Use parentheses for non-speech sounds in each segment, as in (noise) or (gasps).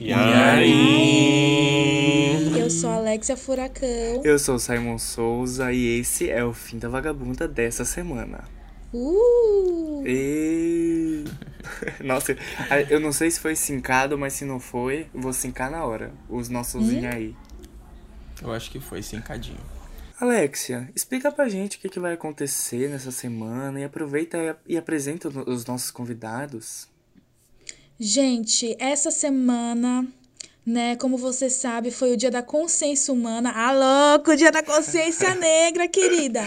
E aí? Eu sou a Alexia Furacão. Eu sou o Simon Souza e esse é o fim da vagabunda dessa semana. Uh! E... (laughs) Nossa, eu não sei se foi sincado, mas se não foi, vou sincar na hora. Os nossos hum? aí. Eu acho que foi sincadinho. Alexia, explica pra gente o que, que vai acontecer nessa semana e aproveita e apresenta os nossos convidados. Gente, essa semana né? Como você sabe, foi o dia da consciência humana. Ah, louco, o dia da consciência (laughs) negra, querida.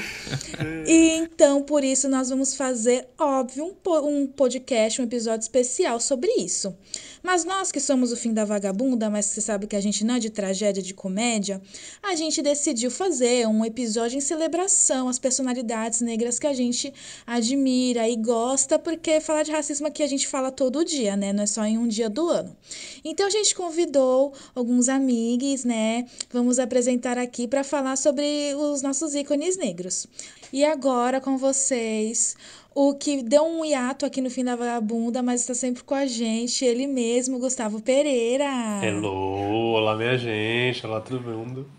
E então, por isso, nós vamos fazer, óbvio, um, um podcast, um episódio especial sobre isso. Mas nós que somos o fim da vagabunda, mas você sabe que a gente não é de tragédia, de comédia, a gente decidiu fazer um episódio em celebração às personalidades negras que a gente admira e gosta, porque falar de racismo aqui a gente fala todo dia, né? Não é só em um dia do ano. Então a gente convidou alguns amigos, né? Vamos apresentar aqui para falar sobre os nossos ícones negros. E agora com vocês, o que deu um hiato aqui no fim da vagabunda, mas está sempre com a gente, ele mesmo, Gustavo Pereira. Hello, olá minha gente, olá todo mundo.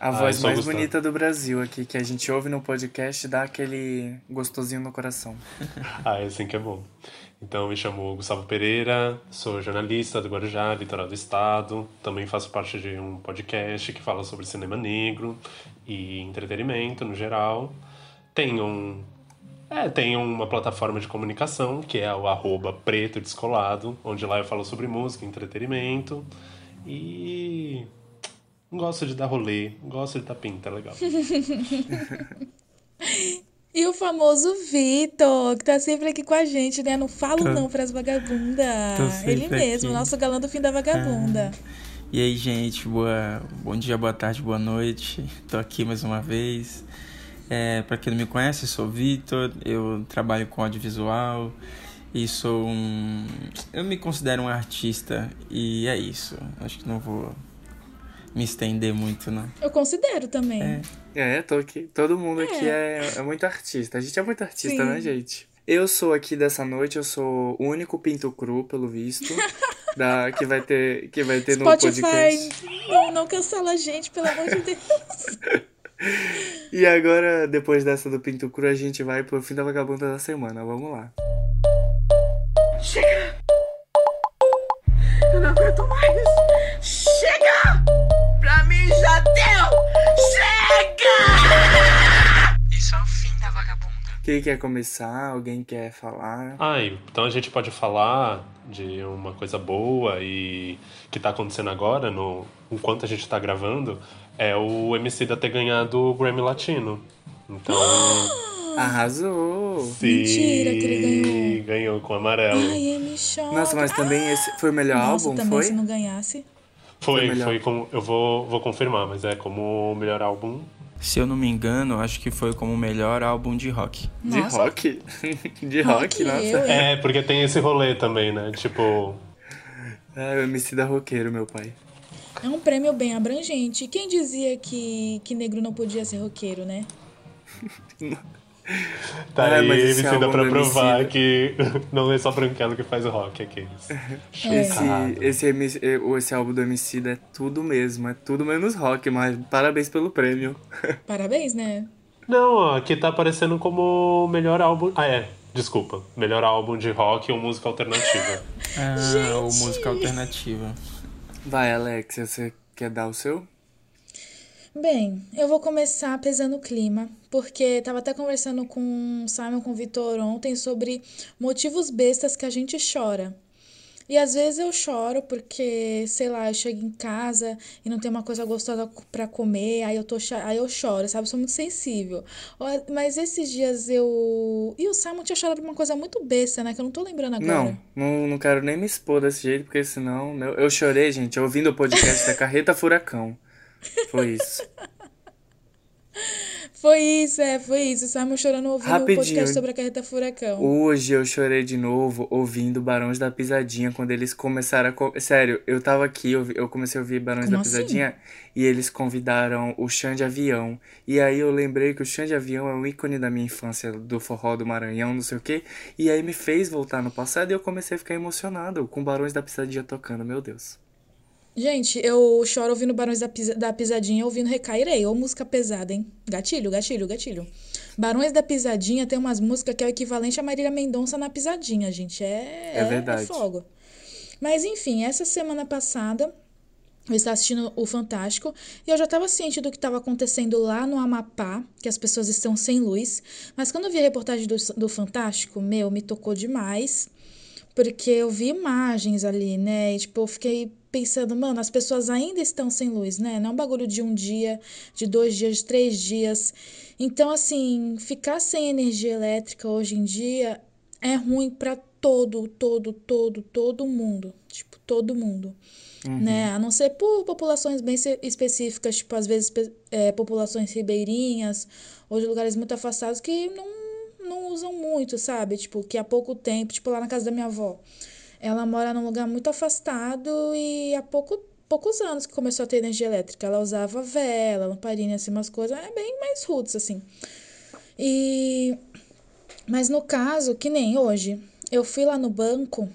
A voz mais Gustavo. bonita do Brasil aqui, que a gente ouve no podcast, dá aquele gostosinho no coração. (laughs) ah, é assim que é bom. Então, me chamo Gustavo Pereira, sou jornalista do Guarujá, litoral do estado. Também faço parte de um podcast que fala sobre cinema negro e entretenimento no geral. Tenho um é, tem uma plataforma de comunicação que é o arroba preto descolado, onde lá eu falo sobre música, entretenimento e gosto de dar rolê, gosto de dar pinta, legal. (laughs) E o famoso Vitor, que tá sempre aqui com a gente, né? Não falo tô, não pras vagabundas. Ele mesmo, aqui. nosso galã do fim da vagabunda. Ah. E aí, gente, boa, bom dia, boa tarde, boa noite. Tô aqui mais uma vez. É, para quem não me conhece, sou Vitor, eu trabalho com audiovisual e sou um. Eu me considero um artista e é isso. Acho que não vou me estender muito, não. Eu considero também. É, é tô aqui. Todo mundo é. aqui é, é muito artista. A gente é muito artista, Sim. né, gente? Eu sou aqui dessa noite, eu sou o único pinto cru, pelo visto. (laughs) da, que vai ter, que vai ter Spotify, no podcast. Não, não cancela a gente, pelo amor de Deus. (laughs) E agora, depois dessa do Pinto Cru, a gente vai pro fim da vagabunda da semana. Vamos lá. Chega! Eu não aguento mais! Chega! Pra mim já deu! Chega! Isso é o fim da vagabunda. Quem quer começar? Alguém quer falar? Ah, então a gente pode falar de uma coisa boa e que tá acontecendo agora, no enquanto a gente tá gravando, é o MC da ter ganhado o Grammy Latino. Então. (gasps) Arrasou! Sim, Mentira que ele ganhou. Ganhou com amarelo. Ai, me choca. Nossa, mas também esse foi o melhor Nossa, álbum, também foi? se não ganhasse. Foi, foi, foi como. Eu vou, vou confirmar, mas é como o melhor álbum. Se eu não me engano, acho que foi como o melhor álbum de rock. De Nossa. rock? (laughs) de rock, Rock, nossa. eu, hein? É, porque tem esse rolê também, né? Tipo. É, o MC da roqueiro, meu pai. É um prêmio bem abrangente. Quem dizia que, que negro não podia ser roqueiro, né? (laughs) Tá É, aí, esse dá álbum pra provar Emicida- que (laughs) não é só branquelo que faz rock aqui. (laughs) Esse, esse, MC, eh, esse álbum do MC é tudo mesmo, é tudo menos rock, mas parabéns pelo prêmio. Parabéns, né? Não, ó, aqui tá aparecendo como o melhor álbum. Ah, é. Desculpa. Melhor álbum de rock ou música alternativa. Ah, ou música alternativa. Vai, Alexia, você quer dar o seu? Bem, eu vou começar pesando o clima, porque tava até conversando com o Simon, com o Vitor ontem sobre motivos bestas que a gente chora. E às vezes eu choro porque, sei lá, eu chego em casa e não tem uma coisa gostosa pra comer, aí eu tô aí eu choro, sabe? Eu sou muito sensível. Mas esses dias eu. E o Simon tinha chorado por uma coisa muito besta, né? Que eu não tô lembrando agora. Não, não, não quero nem me expor desse jeito, porque senão. meu- eu chorei, gente, ouvindo o podcast da Carreta Furacão. Foi isso. (laughs) Foi isso, é, foi isso. Simon chorando ouvindo o Rapidinho. podcast sobre a carreta furacão. Hoje eu chorei de novo ouvindo Barões da Pisadinha quando eles começaram a. co- Sério, eu tava aqui, eu, eu comecei a ouvir Barões Como da assim? Pisadinha e eles convidaram o Xande de Avião. E aí eu lembrei que o Xande de Avião é um ícone da minha infância, do forró do Maranhão, não sei o quê. E aí me fez voltar no passado e eu comecei a ficar emocionado com Barões da Pisadinha tocando, meu Deus. Gente, eu choro ouvindo Barões da, Pisa- da Pisadinha, ouvindo Recairei. Ou música pesada, hein? Gatilho, gatilho, gatilho. Barões da Pisadinha tem umas músicas que é o equivalente a Marília Mendonça na Pisadinha, gente. É, É verdade. É fogo. Mas enfim, essa semana passada eu estava assistindo o Fantástico e eu já estava ciente do que estava acontecendo lá no Amapá, que as pessoas estão sem luz. Mas quando eu vi a reportagem do, do Fantástico, meu, me tocou demais. Porque eu vi imagens ali, né? E, tipo, eu fiquei pensando, mano, as pessoas ainda estão sem luz, né? Não é um bagulho de um dia, de dois dias, de três dias. Então, assim, ficar sem energia elétrica hoje em dia é ruim pra todo, todo, todo, todo mundo. Tipo, todo mundo. Né? A não ser por populações bem específicas, tipo, às vezes é, populações ribeirinhas ou de lugares muito afastados que não, não usam muito, sabe? Tipo, que há pouco tempo, tipo, lá na casa da minha avó. Ela mora num lugar muito afastado e há pouco, poucos anos que começou a ter energia elétrica. Ela usava vela, lamparina, assim, umas coisas é bem mais roots, assim. E... Mas no caso, que nem hoje, eu fui lá no banco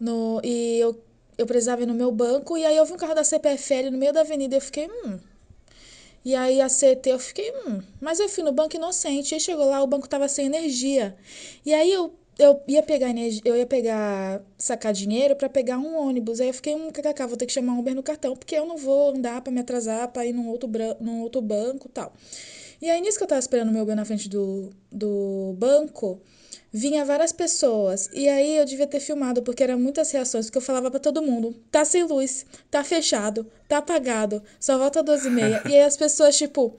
no, e eu, eu precisava ir no meu banco, e aí eu vi um carro da CPFL no meio da avenida e eu fiquei, hum. E aí a CT eu fiquei, hum. Mas eu fui no banco inocente, aí chegou lá, o banco tava sem energia. E aí eu, eu ia pegar eu ia pegar, sacar dinheiro pra pegar um ônibus. Aí eu fiquei, hum, kkk, vou ter que chamar um Uber no cartão, porque eu não vou andar pra me atrasar, pra ir num outro, num outro banco e tal. E aí, nisso que eu tava esperando o meu Uber na frente do, do banco, vinha várias pessoas. E aí eu devia ter filmado, porque eram muitas reações, porque eu falava pra todo mundo: tá sem luz, tá fechado, tá apagado, só volta 12 e meia. (laughs) e aí as pessoas, tipo,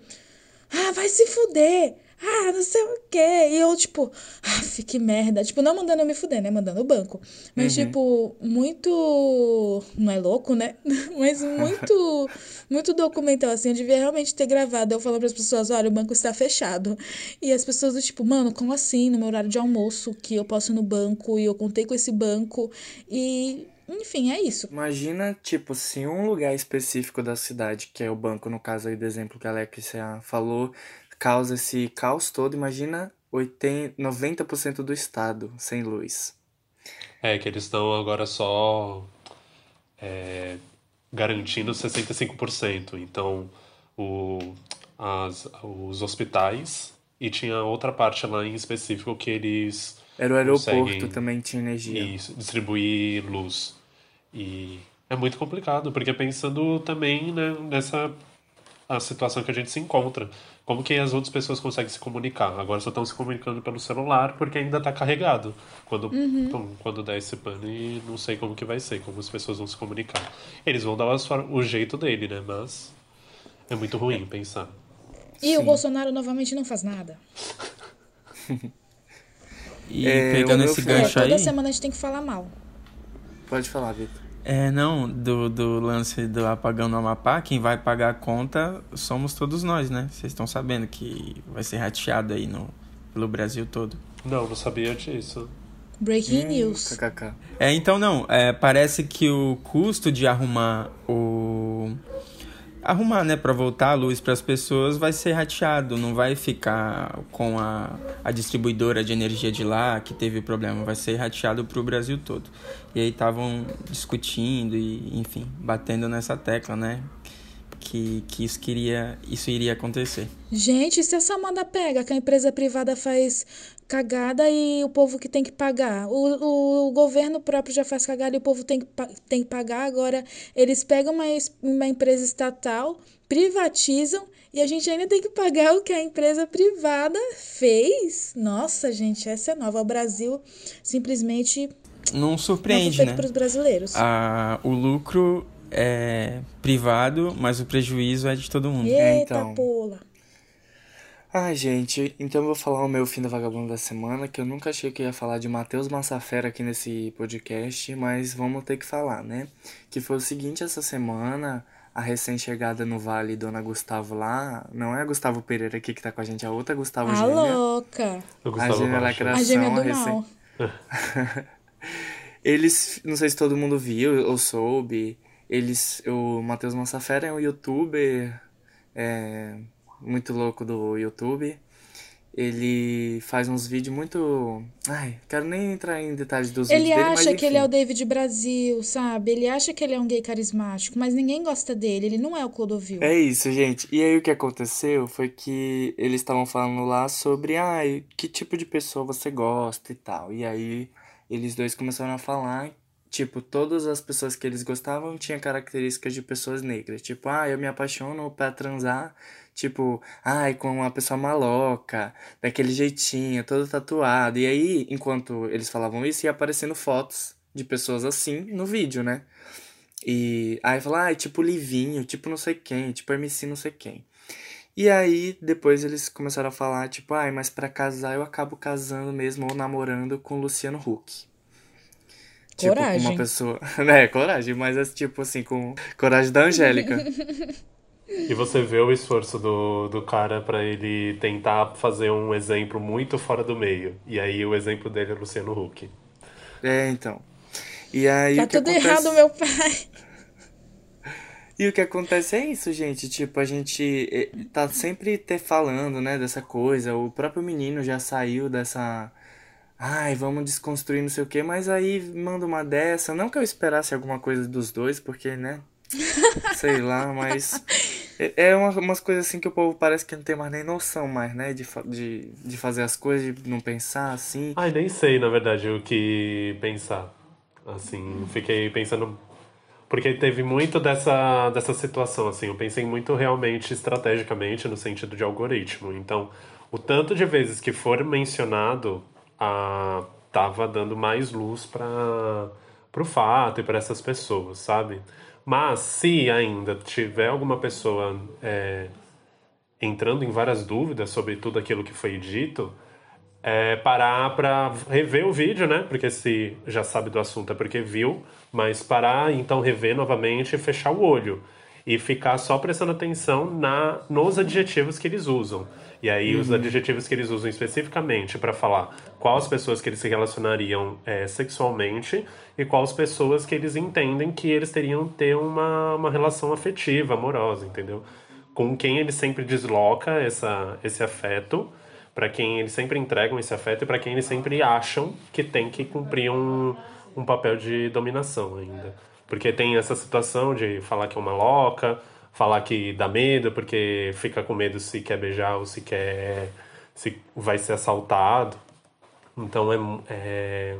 ah, vai se fuder. Ah, não sei o quê. E eu, tipo, ah, que merda. Tipo, não mandando eu me fuder, né? Mandando o banco. Mas, tipo, muito. Não é louco, né? (laughs) Mas muito. Muito documental, assim. Eu devia realmente ter gravado. Eu falando pras pessoas: olha, o banco está fechado. E as pessoas, do tipo, mano, como assim? No meu horário de almoço, que eu posso ir no banco e eu contei com esse banco. E. Enfim, é isso. Imagina, tipo, se um lugar específico da cidade, que é o banco, no caso aí do exemplo que a Alexia falou, causa esse caos todo, imagina 80, 90% do estado sem luz. É, que eles estão agora só é, garantindo 65%. Então, o, as, os hospitais e tinha outra parte lá em específico que eles Era o aeroporto também tinha energia. isso, distribuir luz. E é muito complicado, porque pensando também né, nessa a situação que a gente se encontra. Como que as outras pessoas conseguem se comunicar? Agora só estão se comunicando pelo celular porque ainda está carregado. Quando, pum, quando der esse pane, não sei como que vai ser, como as pessoas vão se comunicar. Eles vão dar for- o jeito dele, né? Mas é muito ruim pensar. E o Sim. Bolsonaro novamente não faz nada. (laughs) E É, pegando o esse filho- É, gancho toda aí. semana a gente tem que falar mal. Pode falar, Vitor. É, não, do, do lance do apagão no Amapá, quem vai pagar a conta somos todos nós, né? Vocês estão sabendo que vai ser rateado aí no, pelo Brasil todo. Não, não sabia disso. Breaking Hum, news. KKK. É, então não, é, parece que o custo de arrumar o arrumar, né, para voltar a luz para as pessoas vai ser rateado, não vai ficar com a, a distribuidora de energia de lá que teve problema, vai ser rateado para o Brasil todo. E aí estavam discutindo e, enfim, batendo nessa tecla, né, que, que isso queria, isso iria acontecer. Gente, se essa Amanda pega que a empresa privada faz cagada e o povo que tem que pagar. O, o governo próprio já faz cagada e o povo tem que, tem que pagar. Agora, eles pegam uma, uma empresa estatal, privatizam e a gente ainda tem que pagar o que a empresa privada fez. Nossa, gente, essa é nova. O Brasil simplesmente Não não surpreende, feito né? para os brasileiros. Ah, o lucro é privado, mas o prejuízo é de todo mundo. Eita, então. pola. Ai, gente, então eu vou falar o meu fim do vagabundo da semana, que eu nunca achei que eu ia falar de Matheus Massafera aqui nesse podcast, mas vamos ter que falar, né? Que foi o seguinte, essa semana, a recém-chegada no Vale, Dona Gustavo lá, não é a Gustavo Pereira aqui que tá com a gente, a outra Gustavo A Gêmea. louca. Eu A gostava gêmea mais. lacra- A gêmea do recém- mal. (laughs) Eles, não sei se todo mundo viu ou soube, eles, o Matheus Massafera é um youtuber é, muito louco do YouTube ele faz uns vídeos muito. Ai, quero nem entrar em detalhes dos Ele vídeos dele, mas acha que ele é o. David Brasil, sabe? Ele acha que ele é um gay carismático, mas ninguém gosta dele. Ele não é o Clodovil. É isso, gente. E aí o que aconteceu foi que eles estavam falando lá sobre, ai, que tipo de pessoa você gosta e tal. E aí eles dois começaram a falar, tipo, todas as pessoas que eles gostavam tinham características de pessoas negras. Tipo, ah, eu me apaixono pra transar, tipo, ai, com uma pessoa maloca, daquele jeitinho, todo tatuado. E aí, enquanto eles falavam isso, ia aparecendo fotos de pessoas assim no vídeo, né? E aí fala, ah, é tipo Livinho, tipo não sei quem, tipo MC não sei quem. E aí depois eles começaram a falar, tipo, ai, mas pra casar eu acabo casando mesmo ou namorando com Luciano Huck. Tipo, com Coragem. uma pessoa. (laughs) É, coragem, mas é tipo assim, com coragem da Angélica. (laughs) E você vê o esforço do, do cara pra ele tentar fazer um exemplo muito fora do meio. E aí o exemplo dele é Luciano Huck. É, então. E aí Tá o que tudo acontece... errado, meu pai. E o que acontece é isso, gente. Tipo, a gente eh, tá sempre ter falando, né, dessa coisa. O próprio menino já saiu dessa. Ai, vamos desconstruir não sei o quê, mas aí manda uma dessa. Não que eu esperasse alguma coisa dos dois, porque, né? (laughs) Sei lá, mas. É é uma, umas coisas assim que o povo parece que não tem mais nem noção mais, né? De, de, de fazer as coisas, de não pensar assim. Ai, nem sei, na verdade, o que pensar. Assim, fiquei pensando. Porque teve muito dessa, dessa situação, assim. Eu pensei muito realmente estrategicamente no sentido de algoritmo. Então, o tanto de vezes que for mencionado, a, tava dando mais luz para o fato e para essas pessoas, sabe? Mas se ainda tiver alguma pessoa é, entrando em várias dúvidas sobre tudo aquilo que foi dito, é parar para rever o vídeo, né? Porque se já sabe do assunto é porque viu, mas parar então rever novamente e fechar o olho e ficar só prestando atenção na nos adjetivos que eles usam. E aí os adjetivos que eles usam especificamente para falar quais pessoas que eles se relacionariam é, sexualmente e quais pessoas que eles entendem que eles teriam ter uma, uma relação afetiva, amorosa, entendeu? Com quem eles sempre desloca essa, esse afeto para quem eles sempre entregam esse afeto e para quem eles sempre acham que tem que cumprir um, um papel de dominação ainda. Porque tem essa situação de falar que é uma louca, falar que dá medo porque fica com medo se quer beijar ou se quer se vai ser assaltado. Então é, é,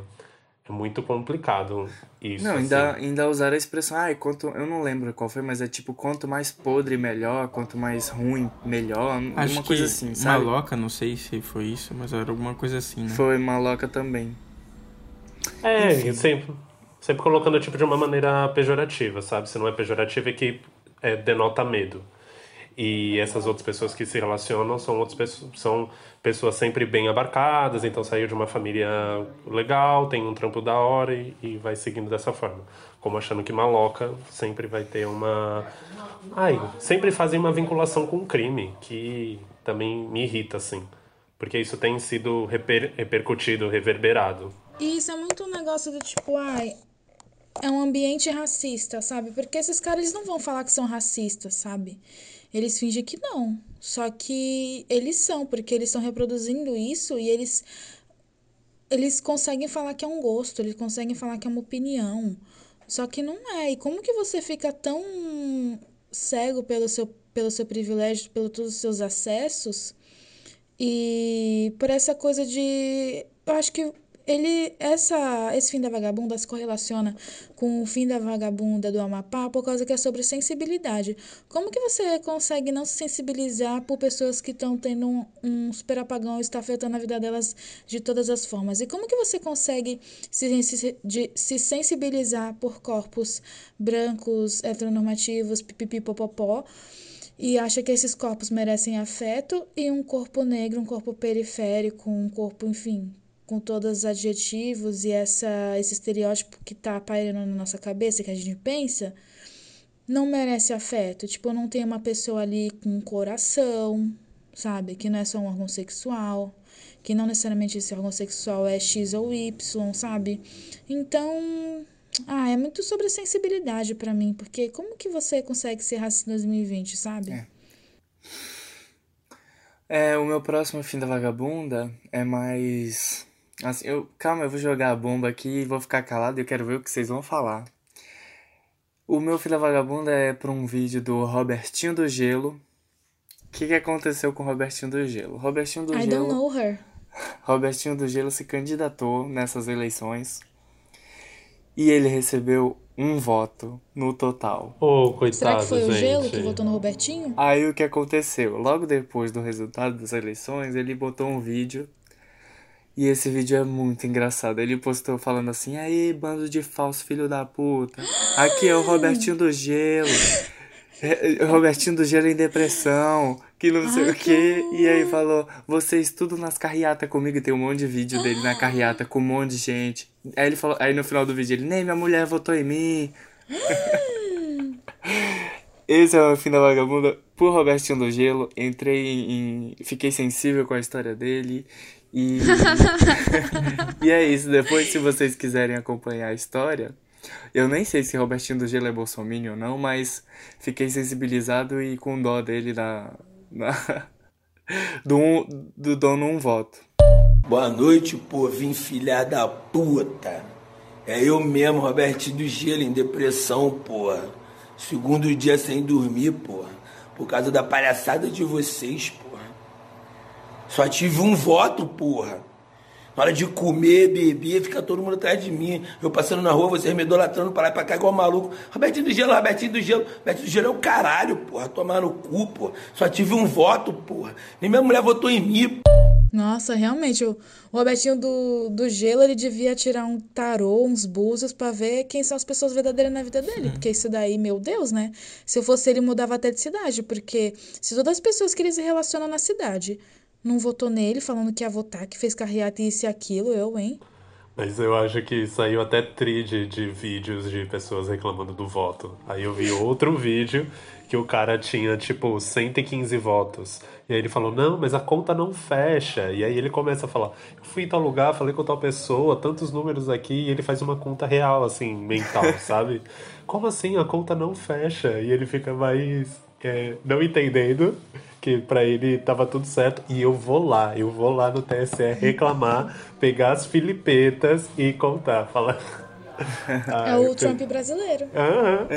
é muito complicado isso. Não, assim. ainda, ainda usaram a expressão, ai, quanto. Eu não lembro qual foi, mas é tipo, quanto mais podre, melhor, quanto mais ruim, melhor. Acho uma que coisa assim, sabe? maloca, não sei se foi isso, mas era alguma coisa assim, né? Foi maloca também. É, e sempre, sempre colocando tipo de uma maneira pejorativa, sabe? Se não é pejorativa é que é, denota medo. E essas outras pessoas que se relacionam são outras pessoas, são pessoas sempre bem abarcadas, então saiu de uma família legal, tem um trampo da hora e, e vai seguindo dessa forma. Como achando que maloca sempre vai ter uma. Ai, sempre fazem uma vinculação com o crime, que também me irrita, assim. Porque isso tem sido reper, repercutido, reverberado. E isso é muito um negócio do tipo, ai, é um ambiente racista, sabe? Porque esses caras eles não vão falar que são racistas, sabe? Eles fingem que não. Só que eles são, porque eles estão reproduzindo isso e eles eles conseguem falar que é um gosto, eles conseguem falar que é uma opinião. Só que não é. E como que você fica tão cego pelo seu, pelo seu privilégio, pelos todos os seus acessos? E por essa coisa de. Eu acho que ele. Essa, esse fim da vagabunda se correlaciona com o fim da vagabunda do Amapá por causa que é sobre sensibilidade. Como que você consegue não se sensibilizar por pessoas que estão tendo um, um super apagão e está afetando a vida delas de todas as formas? E como que você consegue se, se, de, se sensibilizar por corpos brancos, heteronormativos, pipipipopopó? e acha que esses corpos merecem afeto e um corpo negro, um corpo periférico, um corpo, enfim, com todos os adjetivos e essa esse estereótipo que tá pairando na nossa cabeça que a gente pensa, não merece afeto. Tipo, não tem uma pessoa ali com coração, sabe? Que não é só um órgão sexual, que não necessariamente esse órgão sexual é X ou Y, sabe? Então, ah, é muito sobre sensibilidade pra mim, porque como que você consegue ser racista em 2020, sabe? É. É, o meu próximo fim da vagabunda é mais. Assim, eu. Calma, eu vou jogar a bomba aqui e vou ficar calado e eu quero ver o que vocês vão falar. O meu fim da vagabunda é pra um vídeo do Robertinho do Gelo. O que, que aconteceu com o Robertinho do Gelo? Robertinho do I Gelo. don't know her. (laughs) Robertinho do Gelo se candidatou nessas eleições e ele recebeu um voto no total. Ô, coitado, Será que foi o gente. Gelo que votou no Robertinho? Aí o que aconteceu? Logo depois do resultado das eleições, ele botou um vídeo. E esse vídeo é muito engraçado. Ele postou falando assim: Aí, bando de falso filho da puta. Aqui é o Robertinho do Gelo. É, Robertinho do Gelo em depressão. Que não sei Ai, o que quê. E aí falou: Vocês tudo nas carreatas comigo. E tem um monte de vídeo dele na carreata com um monte de gente. Aí ele falou, aí no final do vídeo ele: Nem minha mulher votou em mim. (laughs) Esse é o fim da vagabunda por Robertinho do Gelo. Entrei em. Fiquei sensível com a história dele. E. (laughs) e é isso. Depois, se vocês quiserem acompanhar a história. Eu nem sei se Robertinho do Gelo é bolsominion ou não, mas fiquei sensibilizado e com dó dele na. na (laughs) do, um- do dono um voto. Boa noite, povinho filha da puta. É eu mesmo, Robertinho do Gelo, em depressão, porra. Segundo dia sem dormir, porra. Por causa da palhaçada de vocês, porra. Só tive um voto, porra. Na hora de comer, beber, fica todo mundo atrás de mim. Eu passando na rua, vocês me idolatrando pra lá e pra cá igual maluco. Robertinho do Gelo, Robertinho do Gelo. Robertinho do Gelo é o caralho, porra. Tomar no cu, porra. Só tive um voto, porra. Nem minha mulher votou em mim, Nossa, realmente, o Robertinho do, do Gelo, ele devia tirar um tarô, uns búzios pra ver quem são as pessoas verdadeiras na vida dele. Porque isso daí, meu Deus, né? Se eu fosse ele, mudava até de cidade. Porque se todas as pessoas que ele se relaciona na cidade não votou nele, falando que ia votar, que fez carreata e isso e aquilo, eu, hein? Mas eu acho que saiu até tri de, de vídeos de pessoas reclamando do voto. Aí eu vi outro (laughs) vídeo que o cara tinha, tipo, 115 votos. E aí ele falou, não, mas a conta não fecha. E aí ele começa a falar, eu fui em tal lugar, falei com tal pessoa, tantos números aqui, e ele faz uma conta real, assim, mental, (laughs) sabe? Como assim? A conta não fecha? E ele fica mais é, não entendendo que pra ele tava tudo certo. E eu vou lá, eu vou lá no TSE reclamar, (laughs) pegar as filipetas e contar. Falar. (laughs) É o Trump brasileiro. Aham.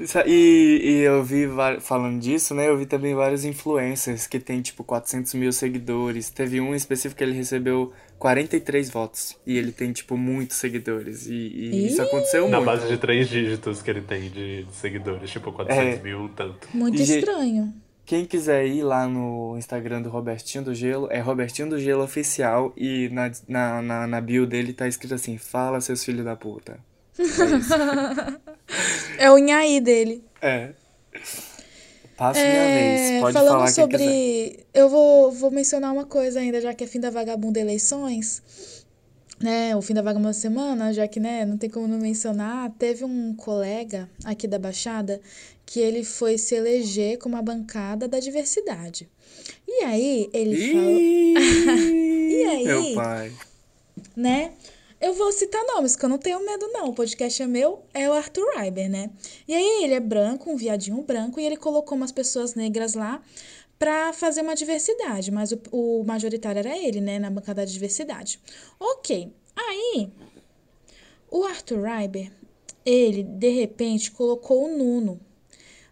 Isso- E, e eu vi, falando disso, né? Eu vi também vários influencers que tem, tipo, 400 mil seguidores. Teve um em específico que ele recebeu 43 votos. E ele tem, tipo, muitos seguidores. E, e isso aconteceu Na muito. base de três dígitos que ele tem de seguidores, tipo 400 É. mil, um tanto. Muito E, gente, estranho. Quem quiser ir lá no Instagram do Robertinho do Gelo, é Robertinho do Gelo Oficial. E na, na, na, na bio dele tá escrito assim: Fala, seus filhos da puta. (laughs) É o Nhaí dele. É. Minha É, vez. Pode falando falar sobre. quiser. Eu vou, vou mencionar uma coisa ainda, já que é fim da vagabunda eleições. Né, o fim da vagabunda semana, já que né, não tem como não mencionar, teve um colega aqui da Baixada que ele foi se eleger como a bancada da diversidade. E aí ele falou, (laughs) E aí? Meu pai. né? Eu vou citar nomes, que eu não tenho medo, não. O podcast é meu, é o Arthur Reiber, né? E aí ele é branco, um viadinho branco, e ele colocou umas pessoas negras lá pra fazer uma diversidade, mas o, o majoritário era ele, né? Na bancada da diversidade. Ok. Aí, o Arthur Reiber, ele, de repente, colocou o Nuno.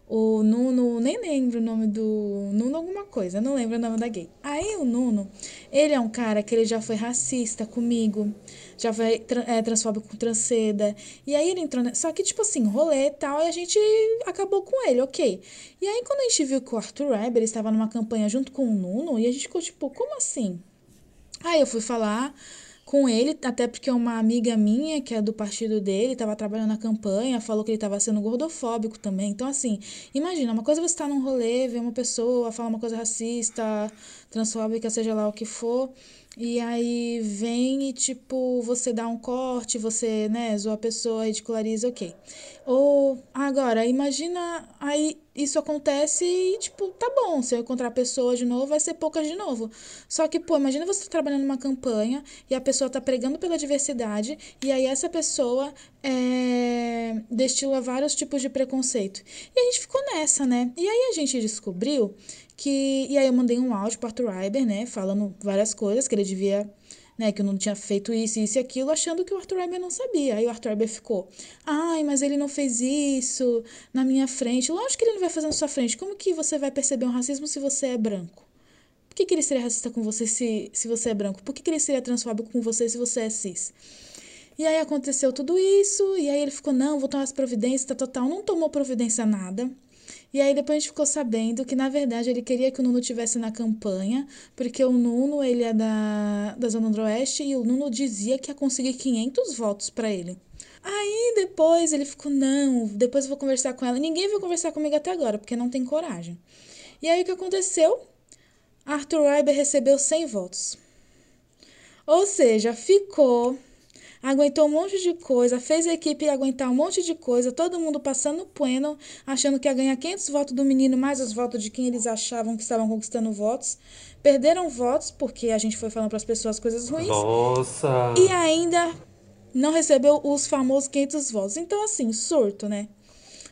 O Nuno, nem lembro o nome do. Nuno alguma coisa, não lembro o nome da gay. Aí o Nuno, ele é um cara que ele já foi racista comigo, já foi é, transfóbico com transceda. E aí ele entrou. Só que, tipo assim, rolê e tal, e a gente acabou com ele, ok. E aí quando a gente viu que o Arthur Weber estava numa campanha junto com o Nuno, e a gente ficou tipo, como assim? Aí eu fui falar com ele, até porque uma amiga minha, que é do partido dele, estava trabalhando na campanha, falou que ele estava sendo gordofóbico também. Então, assim, imagina, uma coisa é você estar num rolê, ver uma pessoa falar uma coisa racista, transfóbica, seja lá o que for, e aí vem e, tipo, você dá um corte, você, né, zoa a pessoa, ridiculariza, ok. Ou, agora, imagina, aí isso acontece e, tipo, tá bom, se eu encontrar a pessoa de novo, vai ser poucas de novo. Só que, pô, imagina você tá trabalhando numa campanha e a pessoa tá pregando pela diversidade e aí essa pessoa é, destila vários tipos de preconceito. E a gente ficou nessa, né? E aí a gente descobriu que. E aí eu mandei um áudio pro Arthur Reiber, né? Falando várias coisas que ele devia né, que eu não tinha feito isso, isso e aquilo, achando que o Arthur Weber não sabia. Aí o Arthur Weber ficou, ai, mas ele não fez isso na minha frente. Lógico que ele não vai fazer na sua frente. Como que você vai perceber um racismo se você é branco? Por que, que ele seria racista com você se, se você é branco? Por que, que ele seria transfóbico com você se você é cis? E aí aconteceu tudo isso, e aí ele ficou, não, vou tomar as providências, tá total. Não tomou providência nada. E aí depois a gente ficou sabendo que, na verdade, ele queria que o Nuno tivesse na campanha, porque o Nuno, ele é da, da Zona Noroeste, e o Nuno dizia que ia conseguir 500 votos para ele. Aí depois ele ficou, não, depois eu vou conversar com ela. Ninguém veio conversar comigo até agora, porque não tem coragem. E aí o que aconteceu? Arthur Reiber recebeu 100 votos. Ou seja, ficou aguentou um monte de coisa, fez a equipe aguentar um monte de coisa, todo mundo passando pleno, achando que ia ganhar 500 votos do menino, mais os votos de quem eles achavam que estavam conquistando votos. Perderam votos, porque a gente foi falando para as pessoas coisas ruins. Nossa! E ainda não recebeu os famosos 500 votos. Então, assim, surto, né?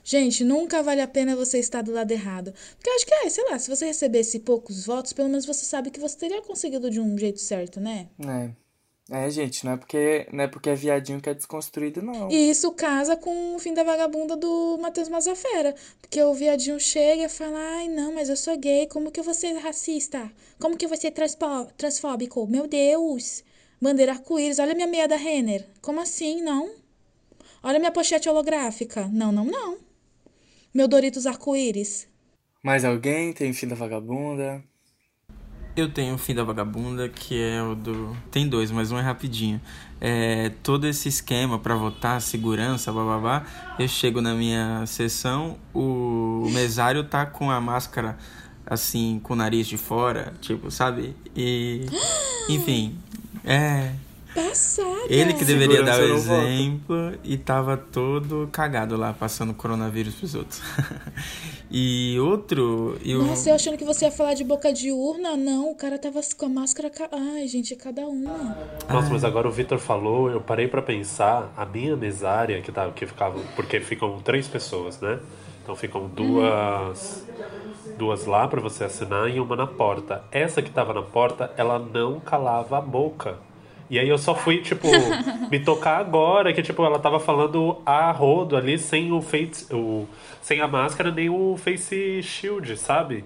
Gente, nunca vale a pena você estar do lado errado. Porque eu acho que, é, sei lá, se você recebesse poucos votos, pelo menos você sabe que você teria conseguido de um jeito certo, né? É. É, gente, não é porque, não é porque é viadinho que é desconstruído, não. E isso casa com o fim da vagabunda do Matheus Mazafera. Porque o viadinho chega e fala: ai, não, mas eu sou gay, como que eu vou ser racista? Como que eu vou ser transfóbico? Meu Deus! Bandeira arco-íris, olha minha meia da Renner. Como assim? Não? Olha minha pochete holográfica. Não, não, não. Meu Doritos arco-íris. Mais alguém tem fim da vagabunda? Eu tenho o Fim da Vagabunda, que é o do. Tem dois, mas um é rapidinho. É, todo esse esquema para votar, segurança, bababá. Eu chego na minha sessão, o mesário tá com a máscara assim, com o nariz de fora, tipo, sabe? E. (gasps) Enfim. É. Passada. Ele que deveria Segurança dar o exemplo e tava todo cagado lá, passando coronavírus pros outros. (laughs) e outro. E o... Nossa, eu achando que você ia falar de boca de urna. Não, o cara tava com a máscara. ca- Ai, gente, é cada uma. Nossa, mas agora o Vitor falou, eu parei pra pensar, a minha mesária, que, tava, que ficava. Porque ficam três pessoas, né? Então ficam duas. Duas lá pra você assinar e uma na porta. Essa que tava na porta, ela não calava a boca. E aí eu só fui, tipo, (laughs) me tocar agora, que tipo, ela tava falando a rodo ali sem o face. O, sem a máscara nem o face shield, sabe?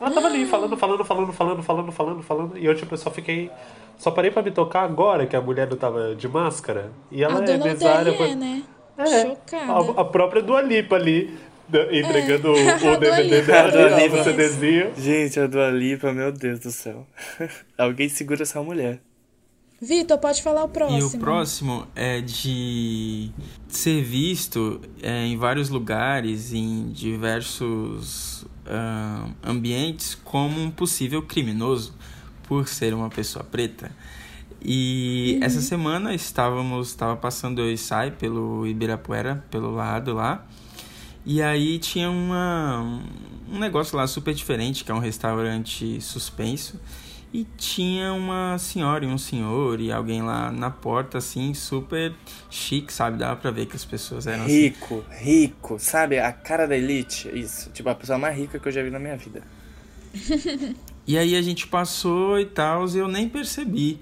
Ela tava ali falando, falando, falando, falando, falando, falando, falando. E eu, tipo, só fiquei. Só parei pra me tocar agora que a mulher não tava de máscara. E ela a é mesária. Foi- né? É, Chocada. a, a própria Dua Lipa ali, da- entregando (laughs) o- a o DVD dela, A Dua ali, Lipa. o CDzinho. Gente, a Dua Lipa, meu Deus do céu. (laughs) Alguém segura essa mulher. Vitor, pode falar o próximo. E o próximo é de ser visto é, em vários lugares, em diversos ah, ambientes, como um possível criminoso por ser uma pessoa preta. E essa semana estávamos, estava passando eu e Sai pelo Ibirapuera, pelo lado lá. E aí tinha uma, um negócio lá super diferente, que é um restaurante suspenso. E tinha uma senhora e um senhor e alguém lá na porta, assim, super chique, sabe? Dava pra ver que as pessoas eram assim. Rico, rico, sabe? A cara da elite, isso. Tipo, a pessoa mais rica que eu já vi na minha vida. (laughs) E aí a gente passou e tal, e eu nem percebi.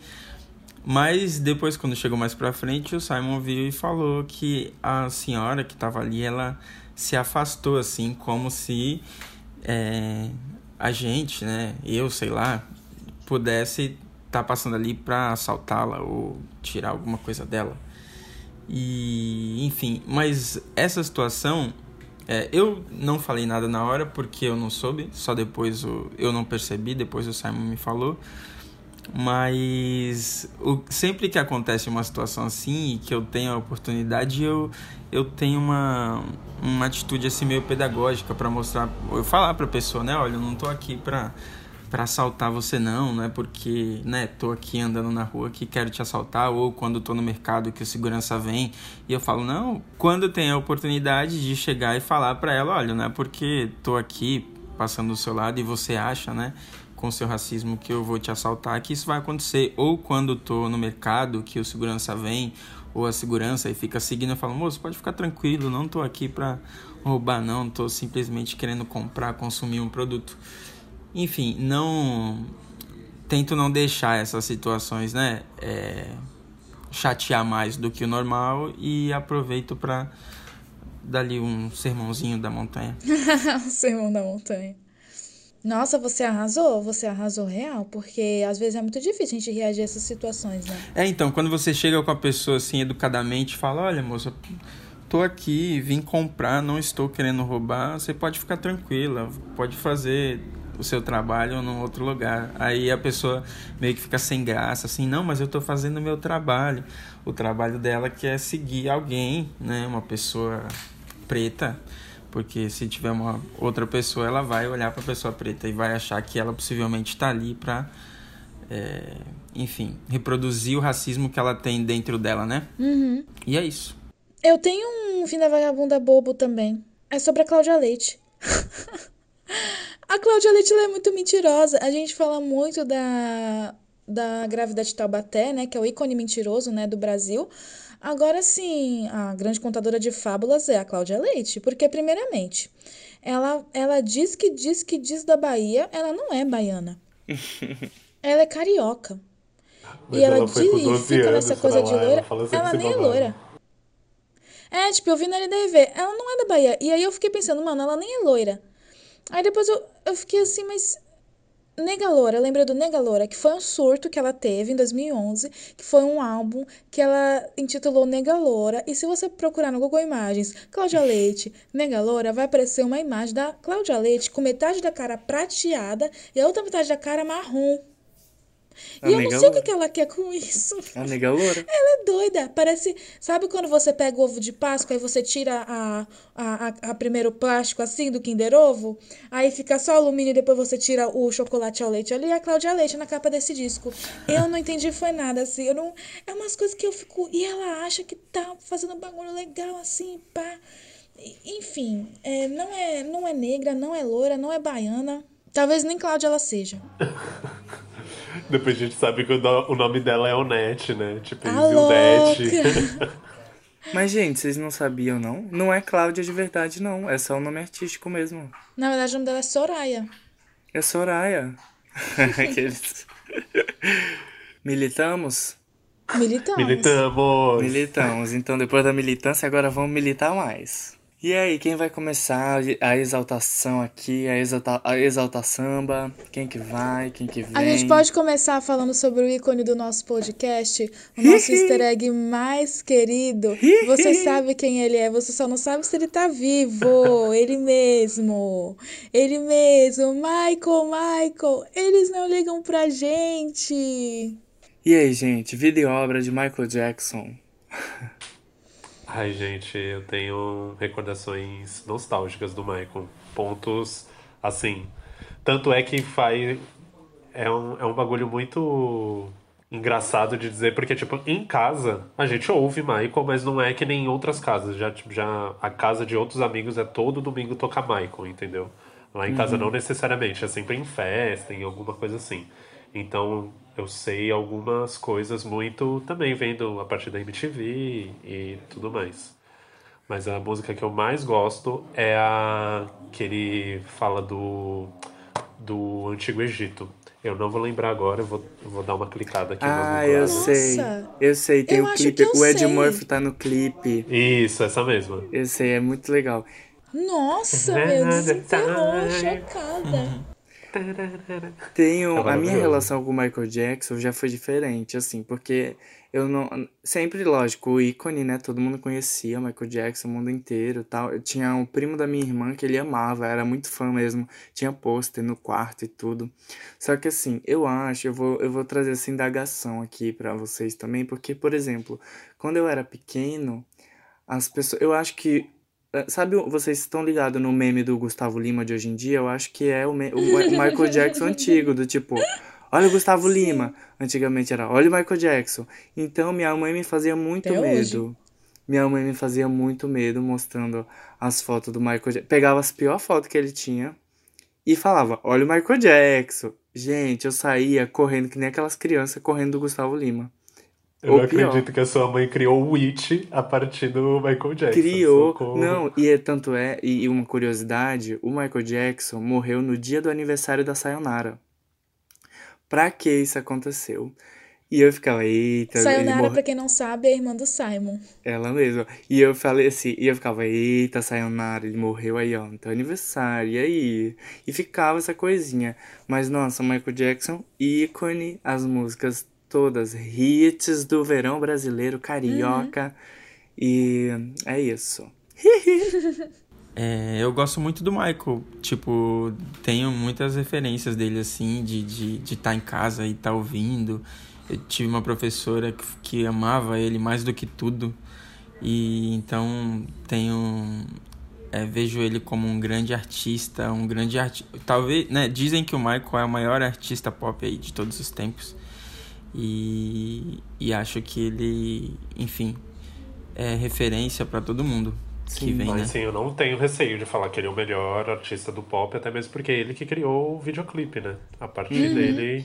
Mas depois, quando chegou mais pra frente, o Simon viu e falou que a senhora que tava ali, ela se afastou, assim, como se é, a gente, né, eu, sei lá, pudesse estar passando ali pra assaltá-la ou tirar alguma coisa dela. E, enfim, mas essa situação é, eu não falei nada na hora porque eu não soube, só depois o, eu não percebi, depois o Simon me falou. Mas o, sempre que acontece uma situação assim e que eu tenho a oportunidade, eu, eu tenho uma, uma atitude assim meio pedagógica para mostrar, eu falar para a pessoa, né, olha, eu não tô aqui para para assaltar você não, não é porque, né, tô aqui andando na rua que quero te assaltar ou quando tô no mercado que o segurança vem e eu falo não, quando tem a oportunidade de chegar e falar para ela, olha, não é porque tô aqui passando do seu lado e você acha, né, com seu racismo que eu vou te assaltar, que isso vai acontecer ou quando tô no mercado que o segurança vem ou a segurança e fica seguindo, eu falo, moço, pode ficar tranquilo, não tô aqui para roubar não, tô simplesmente querendo comprar, consumir um produto. Enfim, não. Tento não deixar essas situações, né? É, chatear mais do que o normal e aproveito para dali um sermãozinho da montanha. (laughs) um sermão da montanha. Nossa, você arrasou, você arrasou real, porque às vezes é muito difícil a gente reagir a essas situações, né? É, então, quando você chega com a pessoa assim educadamente, fala: "Olha, moça, tô aqui, vim comprar, não estou querendo roubar, você pode ficar tranquila, pode fazer o seu trabalho num outro lugar. Aí a pessoa meio que fica sem graça, assim, não, mas eu estou fazendo o meu trabalho. O trabalho dela que é seguir alguém, né, uma pessoa preta, porque se tiver uma outra pessoa, ela vai olhar para a pessoa preta e vai achar que ela possivelmente está ali para é, enfim, reproduzir o racismo que ela tem dentro dela, né? Uhum. E é isso. Eu tenho um fim da vagabunda bobo também. É sobre a Cláudia Leite. (laughs) A Cláudia Leite é muito mentirosa. A gente fala muito da, da grávida de Taubaté, né? Que é o ícone mentiroso, né? Do Brasil. Agora sim, a grande contadora de fábulas é a Cláudia Leite. Porque, primeiramente, ela, ela diz que diz que diz da Bahia, ela não é baiana. (laughs) ela é carioca. Mas e ela, ela por 12 fica nessa coisa de lá, ela loira. Ela esse nem é loira. É, tipo, eu vi na LDV. Ela não é da Bahia. E aí eu fiquei pensando, mano, ela nem é loira. Aí depois eu, eu fiquei assim, mas. Nega Loura, lembra do Nega Loura, que foi um surto que ela teve em 2011, que foi um álbum que ela intitulou Nega Loura. E se você procurar no Google Imagens, Cláudia Leite, Nega Loura, vai aparecer uma imagem da Cláudia Leite com metade da cara prateada e a outra metade da cara marrom. E eu não sei o que Loura. ela quer com isso. A nega loura. (laughs) Ela é doida. Parece. Sabe quando você pega o ovo de Páscoa e você tira a, a, a, a primeiro plástico assim do Kinder Ovo? Aí fica só alumínio e depois você tira o chocolate ao leite ali. É a Cláudia Leite na capa desse disco. Eu não entendi, foi nada assim. Eu não, é umas coisas que eu fico. E ela acha que tá fazendo um bagulho legal assim, pá. E- Enfim, é, não, é, não é negra, não é loira, não é baiana. Talvez nem Cláudia ela seja. (laughs) Depois a gente sabe que o, no- o nome dela é Onete, né? Tipo, Tá Isildete. louca. (laughs) Mas, gente, vocês não sabiam, não? Não é Cláudia de verdade, não. É só o nome artístico mesmo. Na verdade, o nome dela é Soraya. É Soraya. (laughs) Aqueles. Militamos? Militamos. Militamos! Militamos. Então, depois da militância, agora vamos militar mais. E aí, quem vai começar a exaltação aqui, a exalta, a exalta samba? Quem que vai, quem que vem? A gente pode começar falando sobre o ícone do nosso podcast, o nosso easter egg mais querido. Você sabe quem ele é, você só não sabe se ele tá vivo. (laughs) Ele mesmo. Ele mesmo. Michael, Michael. Eles não ligam pra gente. E aí, gente, vida e obra de Michael Jackson. (laughs) Ai, gente, eu tenho recordações nostálgicas do Michael. Pontos, assim. Tanto é que faz. É um, é um bagulho muito engraçado de dizer, porque, tipo, em casa a gente ouve Michael, mas não é que nem em outras casas. Já, tipo, já a casa de outros amigos é todo domingo tocar Michael, entendeu? Lá em casa não necessariamente, é sempre em festa, em alguma coisa assim. Então eu sei algumas coisas muito também vendo a partir da MTV e tudo mais. Mas a música que eu mais gosto é a que ele fala do, do Antigo Egito. Eu não vou lembrar agora, eu vou, eu vou dar uma clicada aqui Ah, no eu sei. Eu sei, tem Eu o acho clipe. que eu O Ed sei. Murphy tá no clipe. Isso, essa mesma. Eu sei, é muito legal. Nossa, (laughs) meu, desenterrou, chocada. Tenho. É a minha relação com o Michael Jackson já foi diferente, assim, porque eu não. Sempre, lógico, o ícone, né? Todo mundo conhecia o Michael Jackson, o mundo inteiro e tal. Eu tinha um primo da minha irmã que ele amava, era muito fã mesmo. Tinha pôster no quarto e tudo. Só que assim, eu acho, eu vou, eu vou trazer essa indagação aqui pra vocês também, porque, por exemplo, quando eu era pequeno, as pessoas. Eu acho que Sabe, o- vocês estão ligados no meme do Gustavo Lima de hoje em dia? Eu acho que é o, me- o Michael (laughs) Jackson antigo, do tipo, olha o Gustavo Lima. Antigamente era, olha o Michael Jackson. Então minha mãe me fazia muito Até hoje. medo. Minha mãe me fazia muito medo mostrando as fotos do Michael Jackson. Pegava as piores fotos que ele tinha e falava, olha o Michael Jackson. Gente, eu saía correndo que nem aquelas crianças correndo do Gustavo Lima. Eu Ou não pior. acredito que a sua mãe criou o Witch a partir do Michael Jackson. Criou. Socorro. Não, e é, tanto é, e, e uma curiosidade, o Michael Jackson morreu no dia do aniversário da Sayonara. Pra que isso aconteceu? E eu ficava, eita, Sayonara, morreu. pra quem não sabe, é a irmã do Simon. Ela mesma. E eu falei assim, e eu ficava, eita, Sayonara, ele morreu aí, ó, no teu aniversário, e aí? E ficava essa coisinha. Mas, nossa, Michael Jackson, ícone, as músicas todas, hits do verão brasileiro, carioca. E é isso. (laughs) É, eu gosto muito do Michael. Tipo, tenho muitas referências dele, assim, de estar de, de tá em casa e estar ouvindo. Eu tive uma professora que, que amava ele mais do que tudo. E então tenho. é, vejo ele como um grande artista, um grande artista. Talvez, né? Dizem que o Michael é o maior artista pop aí de todos os tempos. E, e acho que ele, enfim, é referência para todo mundo que Sim, vem, Mas né? sim, eu não tenho receio de falar que ele é o melhor artista do pop, até mesmo porque é ele que criou o videoclipe, né? A partir dele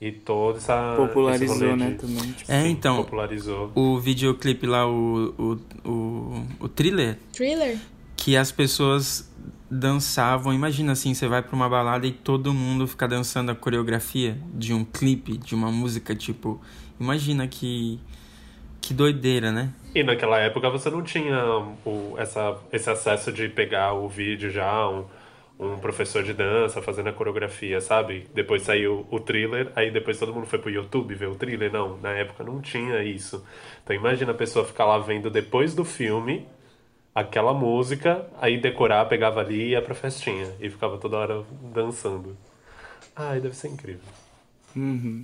e toda essa. Popularizou, né, de- também. tipo, É, Sim, então, Popularizou. o videoclipe lá, o, o, o, o thriller, Thriller? que as pessoas dançavam. Imagina assim, você vai pra uma balada e todo mundo fica dançando a coreografia de um clipe, de uma música, tipo, imagina que que doideira, né? E naquela época você não tinha o, essa, esse acesso de pegar o vídeo já, um, um professor de dança fazendo a coreografia, sabe? Depois saiu o thriller, aí depois todo mundo foi pro YouTube ver o thriller. Não, na época não tinha isso. Então imagina a pessoa ficar lá vendo depois do filme aquela música, aí decorar, pegava ali e ia pra festinha. E ficava toda hora dançando. Ai, deve ser incrível.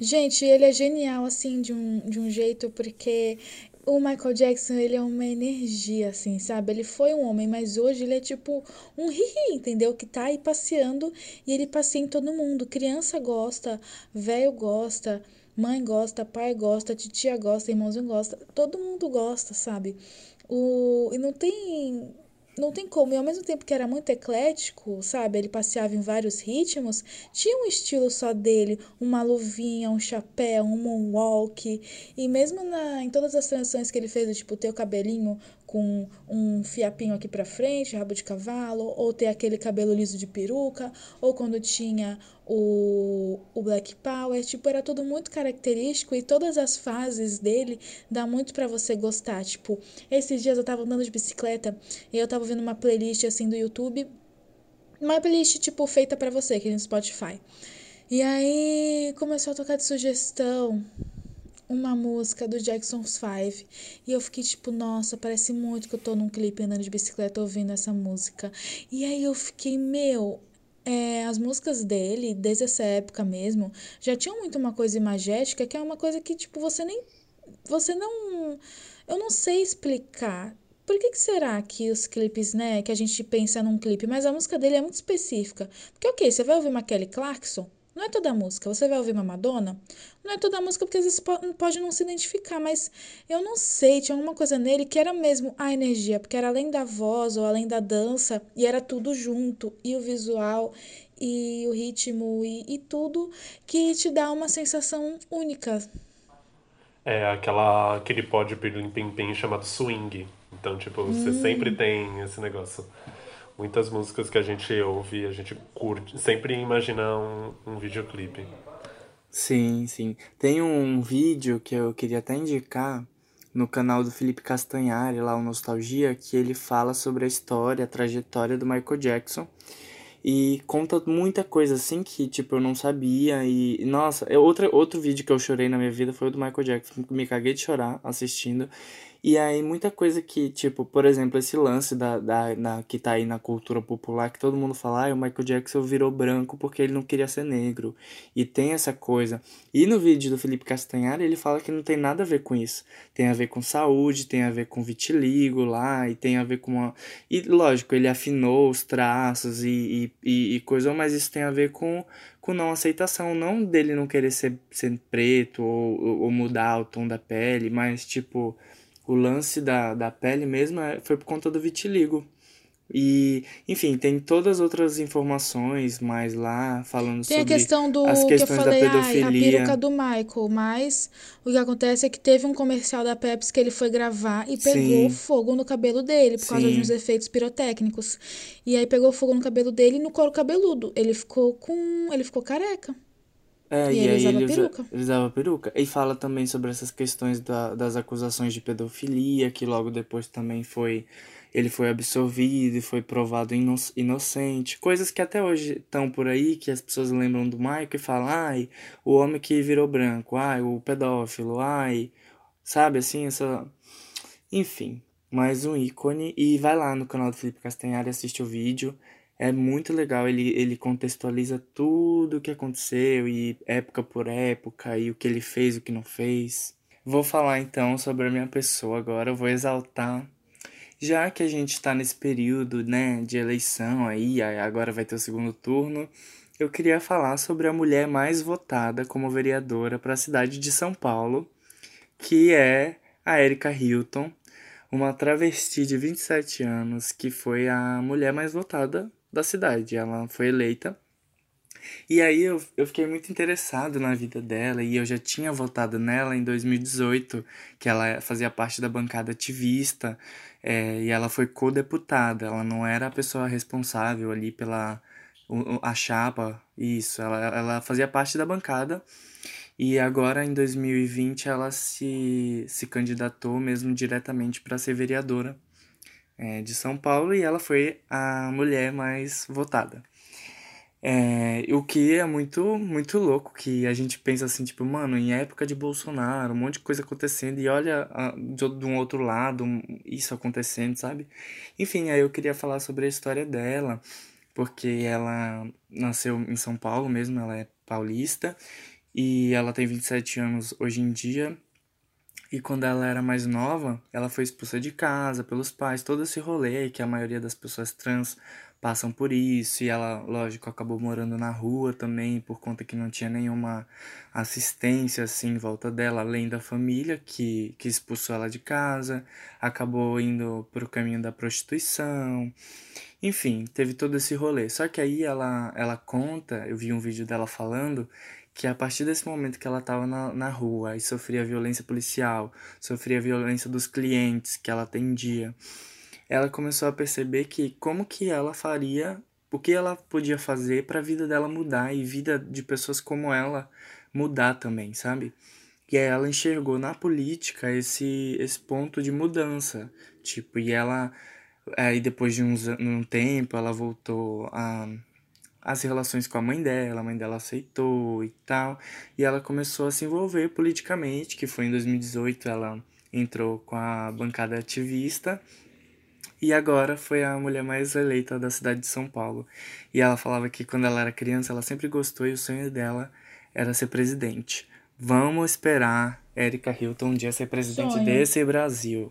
Gente, ele é genial, assim, de um, de um jeito, porque o Michael Jackson, ele é uma energia, assim, sabe? Ele foi um homem, mas hoje ele é tipo um ri entendeu? Que tá aí passeando e ele passeia em todo mundo. Criança gosta, velho gosta, mãe gosta, pai gosta, titia gosta, irmãozinho gosta, todo mundo gosta, sabe? O... E não tem não tem como. E ao mesmo tempo que era muito eclético, sabe? Ele passeava em vários ritmos, tinha um estilo só dele, uma luvinha, um chapéu, um moonwalk. E mesmo na, em todas as transições que ele fez, tipo ter o cabelinho com um fiapinho aqui pra frente, rabo de cavalo, ou ter aquele cabelo liso de peruca, ou quando tinha o, o Black Power, tipo, era tudo muito característico e todas as fases dele dá muito pra você gostar. Tipo, esses dias eu tava andando de bicicleta e eu tava ouvindo uma playlist assim do YouTube, uma playlist tipo feita pra você, aqui no Spotify. E aí começou a tocar de sugestão uma música do Jackson's Five. E eu fiquei tipo, nossa, parece muito que eu tô num clipe andando de bicicleta ouvindo essa música. E aí eu fiquei, meu, é, as músicas dele, desde essa época mesmo, já tinham muito uma coisa imagética, que é uma coisa que, tipo, você nem. Você não. Eu não sei explicar. Por que, que será que os clipes, né, que a gente pensa num clipe, mas a música dele é muito específica? Porque, ok, você vai ouvir uma Kelly Clarkson, não é toda a música. Você vai ouvir uma Madonna, não é toda a música, porque às vezes po- pode não se identificar, mas eu não sei, tinha alguma coisa nele que era mesmo a energia, porque era além da voz ou além da dança, e era tudo junto, e o visual, e o ritmo, e, e tudo que te dá uma sensação única. É aquela, aquele pódio pirim pim pim chamado swing. Então, tipo, você sempre tem esse negócio. Muitas músicas que a gente ouve, a gente curte, sempre imagina um, um videoclipe. Sim, sim. Tem um vídeo que eu queria até indicar no canal do Felipe Castanhari, lá o Nostalgia, que ele fala sobre a história, a trajetória do Michael Jackson. E conta muita coisa assim que, tipo, eu não sabia. E, nossa, é outra, outro vídeo que eu chorei na minha vida foi o do Michael Jackson. Me caguei de chorar assistindo. E aí, muita coisa que, tipo, por exemplo, esse lance da, da, da, que tá aí na cultura popular, que todo mundo fala, ah, o Michael Jackson virou branco porque ele não queria ser negro. E tem essa coisa. E no vídeo do Felipe Castanhari, ele fala que não tem nada a ver com isso. Tem a ver com saúde, tem a ver com vitiligo lá, e tem a ver com uma. E lógico, ele afinou os traços e, e, e coisa, mas isso tem a ver com, com não aceitação. Não dele não querer ser, ser preto ou, ou mudar o tom da pele, mas tipo o lance da, da pele mesmo é, foi por conta do vitiligo. E, enfim, tem todas as outras informações mais lá falando tem sobre a questão do as que eu questões falei, da ai, pedofilia. a peruca do Michael, mas o que acontece é que teve um comercial da Pepsi que ele foi gravar e pegou Sim. fogo no cabelo dele por causa Sim. de uns efeitos pirotécnicos. E aí pegou fogo no cabelo dele e no couro cabeludo. Ele ficou com, ele ficou careca. É, E e, ele aí usava ele usa- peruca. ele usava peruca. E fala também sobre essas questões da- das acusações de pedofilia, que logo depois também foi. Ele foi absorvido e foi provado ino- inocente. Coisas que até hoje estão por aí, que as pessoas lembram do Michael e falam, ai, o homem que virou branco, ai, o pedófilo, ai. Sabe assim, essa. Enfim, mais um ícone. E vai lá no canal do Felipe Castanhari, assiste o vídeo. É muito legal, ele, ele contextualiza tudo o que aconteceu e época por época e o que ele fez, o que não fez. Vou falar então sobre a minha pessoa agora, vou exaltar. Já que a gente tá nesse período, né, de eleição aí agora vai ter o segundo turno, eu queria falar sobre a mulher mais votada como vereadora para a cidade de São Paulo, que é a Erika Hilton, uma travesti de 27 anos que foi a mulher mais votada da cidade. Ela foi eleita. E aí eu, eu fiquei muito interessado na vida dela e eu já tinha votado nela em 2018, que ela fazia parte da bancada ativista é, e ela foi co-deputada. Ela não era a pessoa responsável ali pela a chapa, isso. Ela, ela fazia parte da bancada e agora em 2020 ela se, se candidatou mesmo diretamente para ser vereadora é, de São Paulo e ela foi a mulher mais votada. É, o que é muito, muito louco, que a gente pensa assim, tipo, mano, em época de Bolsonaro, um monte de coisa acontecendo, e olha ah, de, um outro lado isso acontecendo, sabe? Enfim, aí eu queria falar sobre a história dela, porque ela nasceu em São Paulo mesmo, ela é paulista, e ela tem 27 anos hoje em dia, e quando ela era mais nova, ela foi expulsa de casa pelos pais, todo esse rolê que a maioria das pessoas trans passam por isso, e ela, lógico, acabou morando na rua também, por conta que não tinha nenhuma assistência assim em volta dela, além da família que, que expulsou ela de casa, acabou indo pro caminho da prostituição. Enfim, teve todo esse rolê. Só que aí ela, ela conta, eu vi um vídeo dela falando que a partir desse momento que ela estava na, na rua e sofria violência policial, sofria violência dos clientes que ela atendia, ela começou a perceber que como que ela faria, o que ela podia fazer para a vida dela mudar e vida de pessoas como ela mudar também, sabe? E aí ela enxergou na política esse, esse ponto de mudança, tipo, e ela aí depois de uns, um tempo ela voltou a as relações com a mãe dela, a mãe dela aceitou e tal, e ela começou a se envolver politicamente, que foi em 2018 ela entrou com a bancada ativista e agora foi a mulher mais eleita da cidade de São Paulo. E ela falava que quando ela era criança, ela sempre gostou e o sonho dela era ser presidente. Vamos esperar Erika Hilton um dia ser presidente Sonho. desse Brasil.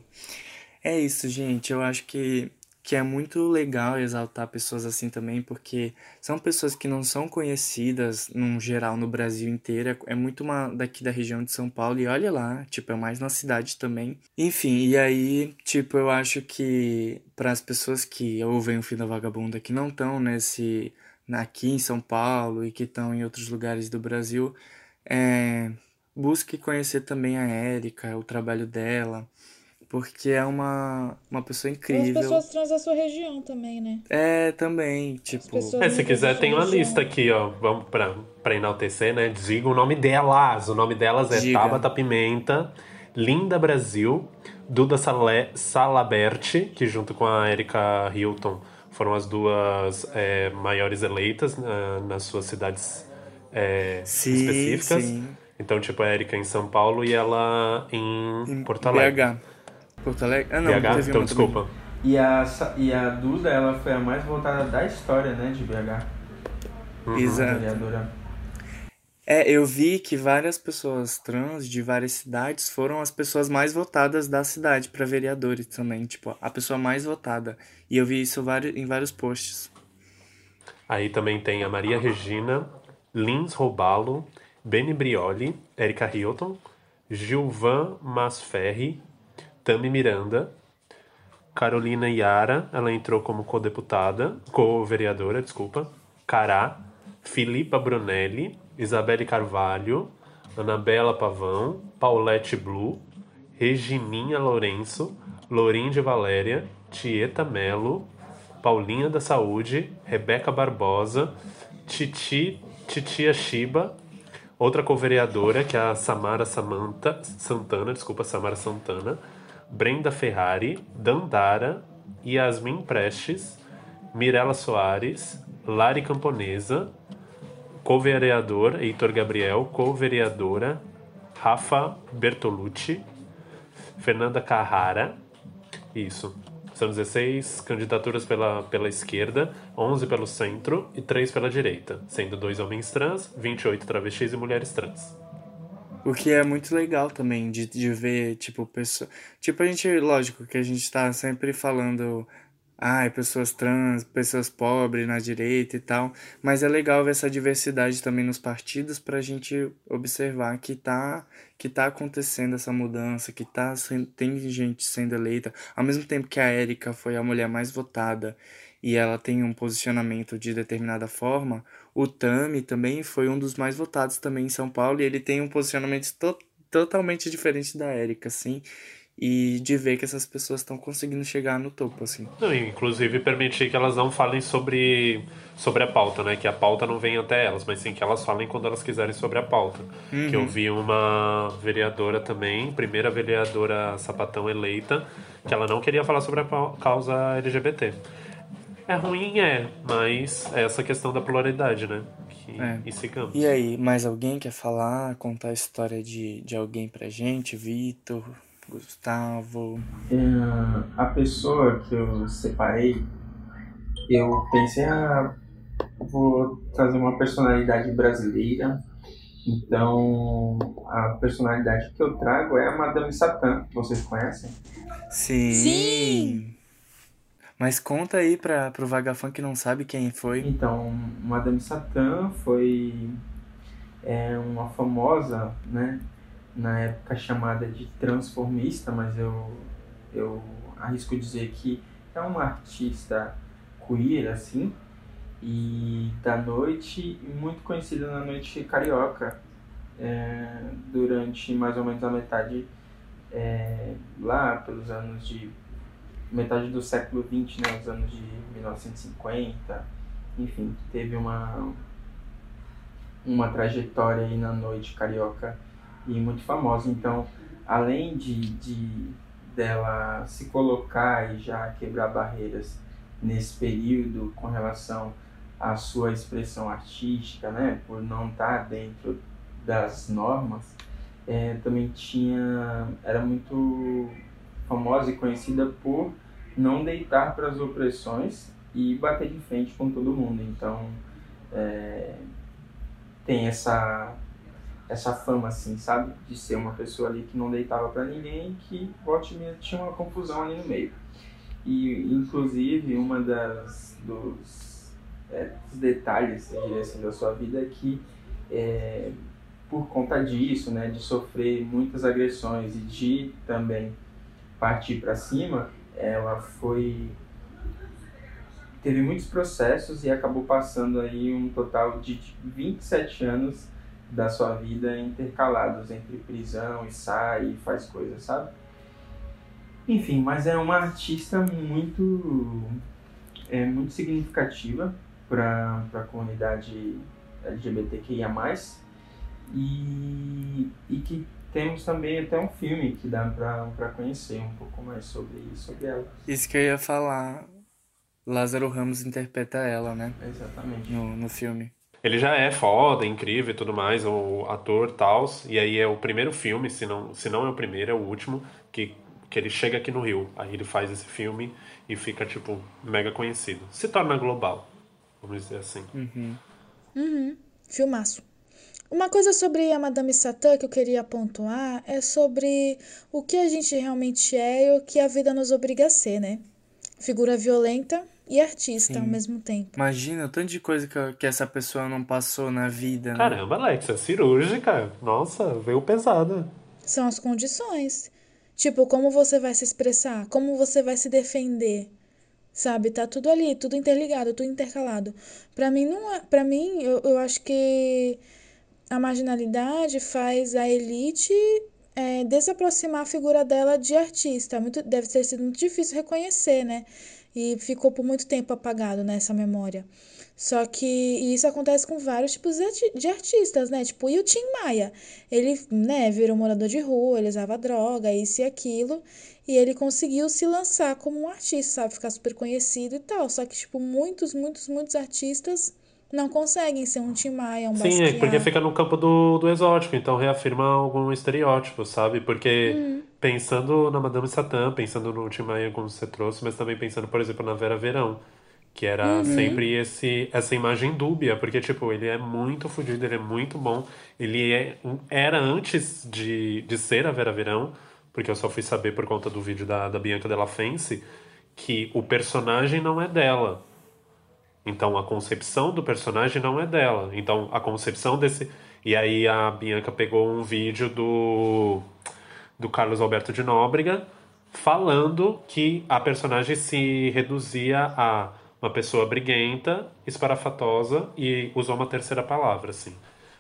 É isso, gente. Eu acho que, que é muito legal exaltar pessoas assim também, porque são pessoas que não são conhecidas, num geral, no Brasil inteiro. É- É muito uma daqui da região de São Paulo, e olha lá, tipo, é mais na cidade também. Enfim, e aí, tipo, eu acho que para as pessoas que ouvem o Fim da Vagabunda, que não estão nesse. aqui em São Paulo e que estão em outros lugares do Brasil, é, busque conhecer também a Érica, o trabalho dela, porque é uma, uma pessoa As incrível. pessoas trans da sua região também, né? É, também, tipo. É, se quiser, tem uma lista aqui, ó. Vamos pra, pra enaltecer, né? Diga o nome delas. O nome delas é Diga. Tabata Pimenta, Linda Brasil, Duda Salé, Salaberti, que junto com a Erika Hilton foram as duas é, maiores eleitas na- nas suas cidades é, Sim, específicas. sim. Então, tipo, a Erika em São Paulo e ela em, em Porto Alegre. BH. Porto Alegre? Ah, não, BH? teve Então, desculpa. E a, e a Duda, ela foi a mais votada da história, né, de BH. Uhum. Exato. Vereadora. É, eu vi que várias pessoas trans de várias cidades foram as pessoas mais votadas da cidade pra vereadores também, tipo, a pessoa mais votada. E eu vi isso em vários posts. Aí também tem a Maria Regina, Lins Robalo, Beni Brioli, Erika Hilton, Gilvan Masferri, Tami Miranda, Carolina Yara, ela entrou como co-deputada, co-vereadora, desculpa, Cará, Filipa Brunelli, Isabelle Carvalho, Anabela Pavão, Paulette Blue, Regininha Lourenço, Lorinde Valéria, Tieta Melo, Paulinha da Saúde, Rebeca Barbosa, Titi, Titia Shiba, outra co-vereadora, que é a Samara Samanta, Santana, desculpa, Samara Santana, Brenda Ferrari, Dandara, Yasmin Prestes, Mirela Soares, Lari Camponesa, co-vereador Heitor Gabriel, co-vereadora Rafa Bertolucci, Fernanda Carrara, isso. São 16 candidaturas pela, pela esquerda, 11 pelo centro e 3 pela direita, sendo dois homens trans, 28 travestis e mulheres trans. O que é muito legal também de, de ver, tipo, pessoa... Tipo, a gente, lógico que a gente tá sempre falando, ai, pessoas trans, pessoas pobres na direita e tal, mas é legal ver essa diversidade também nos partidos pra gente observar que tá, que tá acontecendo essa mudança, que tá, tem gente sendo eleita, ao mesmo tempo que a Érica foi a mulher mais votada e ela tem um posicionamento de determinada forma, o Tami também foi um dos mais votados também em São Paulo e ele tem um posicionamento to totalmente diferente da Érica, assim, e de ver que essas pessoas estão conseguindo chegar no topo, assim. Não, inclusive permitir que elas não falem sobre, sobre a pauta, né? Que a pauta não venha até elas, mas sim que elas falem quando elas quiserem sobre a pauta. Que eu vi uma vereadora também, primeira vereadora sapatão eleita, que ela não queria falar sobre a causa LGBT. É ruim, é, mas é essa questão da pluralidade, né? Que, É. E sigamos. E aí, mais alguém quer falar, contar a história de, de alguém pra gente? Vitor, Gustavo? É, a pessoa que eu separei, eu pensei, ah, vou trazer uma personalidade brasileira. Então, a personalidade que eu trago é a Madame Satã. Vocês conhecem? Sim! Sim! Mas conta aí pra, pro vagafã que não sabe quem foi. Então, Madame Satã foi é, uma famosa, né, na época chamada de transformista, mas eu, eu arrisco dizer que é uma artista queer, assim, e da noite, muito conhecida na noite carioca, é, durante mais ou menos a metade, é, lá pelos anos de metade do século XX, né, os anos de 1950, enfim, teve uma uma trajetória aí na noite carioca e muito famosa. Então, além de, de dela se colocar e já quebrar barreiras nesse período com relação à sua expressão artística, né, por não estar dentro das normas, é, também tinha era muito famosa e conhecida por não deitar para as opressões e bater de frente com todo mundo. Então, é, tem essa essa fama assim, sabe, de ser uma pessoa ali que não deitava para ninguém, que volte tinha uma confusão ali no meio. E inclusive uma das dos, é, dos detalhes, assim, da sua vida é que é, por conta disso, né, de sofrer muitas agressões e de também partir para cima, ela foi teve muitos processos e acabou passando aí um total de 27 anos da sua vida intercalados entre prisão e sai e faz coisas, sabe? Enfim, mas é uma artista muito é muito significativa para a comunidade LGBTQIA+, e, e que temos também até um filme que dá para conhecer um pouco mais sobre, sobre ela. Isso que eu ia falar. Lázaro Ramos interpreta ela, né? Exatamente. No, no filme. Ele já é foda, incrível e tudo mais, o ator tal. E aí é o primeiro filme, se não, se não é o primeiro, é o último, que, que ele chega aqui no Rio. Aí ele faz esse filme e fica, tipo, mega conhecido. Se torna global, vamos dizer assim. Uhum. Filmaço. Uma coisa sobre a Madame Satã que eu queria pontuar é sobre o que a gente realmente é e o que a vida nos obriga a ser, né? Figura violenta e artista ao Sim. mesmo tempo. Imagina o tanto de coisa que, que essa pessoa não passou na vida, né? Caramba, Alex, é cirúrgica. Nossa, veio pesada. São as condições. Tipo, como você vai se expressar, como você vai se defender. Sabe? Tá tudo ali, tudo interligado, tudo intercalado. Pra mim não é, para mim eu, eu acho que a marginalidade faz a elite é, desaproximar a figura dela de artista. Muito, deve ter sido muito difícil reconhecer, né? E ficou por muito tempo apagado nessa memória. Só que isso acontece com vários tipos de artistas, né? Tipo, e o Tim Maia? Ele, né, virou morador de rua, ele usava droga, isso e aquilo. E ele conseguiu se lançar como um artista, sabe? Ficar super conhecido e tal. Só que, tipo, muitos, muitos, muitos artistas não conseguem ser um Tim Maia, um Sim, é Basquiat. porque fica no campo do, do exótico, então reafirma algum estereótipo, sabe? Porque pensando na Madame Satã, pensando no Tim Maia como você trouxe, mas também pensando, por exemplo, na Vera Verão, que era sempre esse, essa imagem dúbia, porque, tipo, ele é muito fodido, ele é muito bom, ele é, era antes de, de ser a Vera Verão, porque eu só fui saber por conta do vídeo da, da Bianca Della Fence, que o personagem não é dela. Então a concepção do personagem não é dela. Então a concepção desse. E aí a Bianca pegou um vídeo do do Carlos Alberto de Nóbrega falando que a personagem se reduzia a uma pessoa briguenta, esparafatosa e usou uma terceira palavra, assim.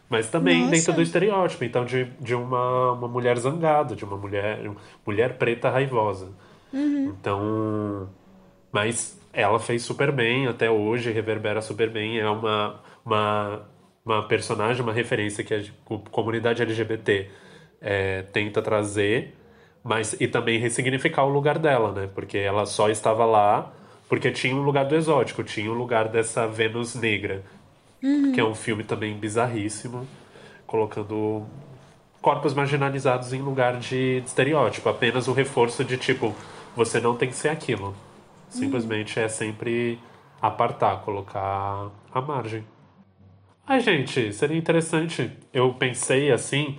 Mas também Nossa. dentro do estereótipo, então de, de uma, uma mulher zangada, de uma mulher mulher preta raivosa. Então, mas ela fez super bem até hoje, reverbera super bem. É uma, uma, uma personagem, uma referência que a comunidade LGBT é, tenta trazer, mas e também ressignificar o lugar dela, né? Porque ela só estava lá porque tinha um lugar do exótico, tinha um lugar dessa Vênus negra, que é um filme também bizarríssimo, colocando corpos marginalizados em lugar de, de estereótipo, apenas o reforço de tipo, você não tem que ser aquilo. Simplesmente é sempre apartar, colocar a margem. Ai, gente, seria interessante. Eu pensei assim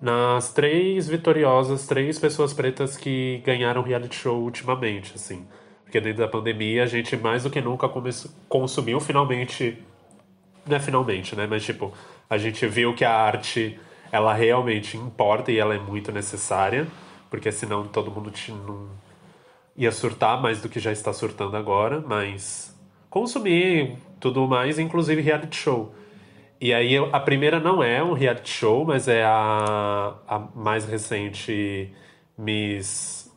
nas três vitoriosas, três pessoas pretas que ganharam reality show ultimamente, assim. Porque dentro da pandemia a gente mais do que nunca consumiu finalmente não é finalmente, né? Mas tipo, a gente viu que a arte ela realmente importa e ela é muito necessária, porque senão todo mundo te, não ia surtar mais do que já está surtando agora, mas consumir tudo mais, inclusive reality show. E aí a primeira não é um reality show, mas é a, a mais recente Miss.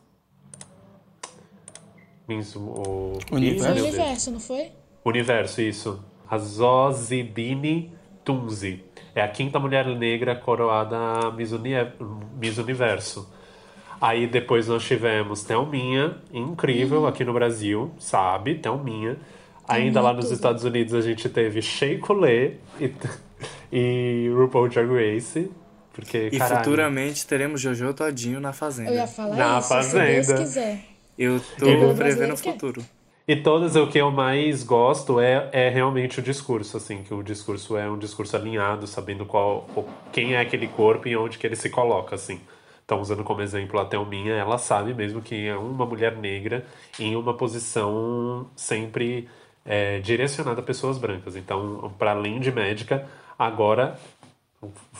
Miss. O, Universo. Universo, não foi? Universo, isso. A Zozibini Tunzi. É a quinta mulher negra coroada Miss, Uni Miss Universo. Aí depois nós tivemos Thelminha, incrível aqui no Brasil, sabe? Thelminha. Ainda lá nos. Estados Unidos a gente teve Shea Coulee e, (laughs) e RuPaul Drag Race. Porque, E caralho, futuramente teremos Jojo Todinho na Fazenda. Eu ia falar Na isso, se Deus Fazenda. quiser. Eu tô Ele- prevendo o futuro. E todas o que eu mais gosto é, é realmente o discurso, assim, que o discurso é um discurso alinhado, sabendo qual quem é aquele corpo e onde que ele se coloca, assim. Então, usando como exemplo a Thelminha, ela sabe mesmo que é uma mulher negra em uma posição sempre é, direcionada a pessoas brancas. Então, para além de médica, agora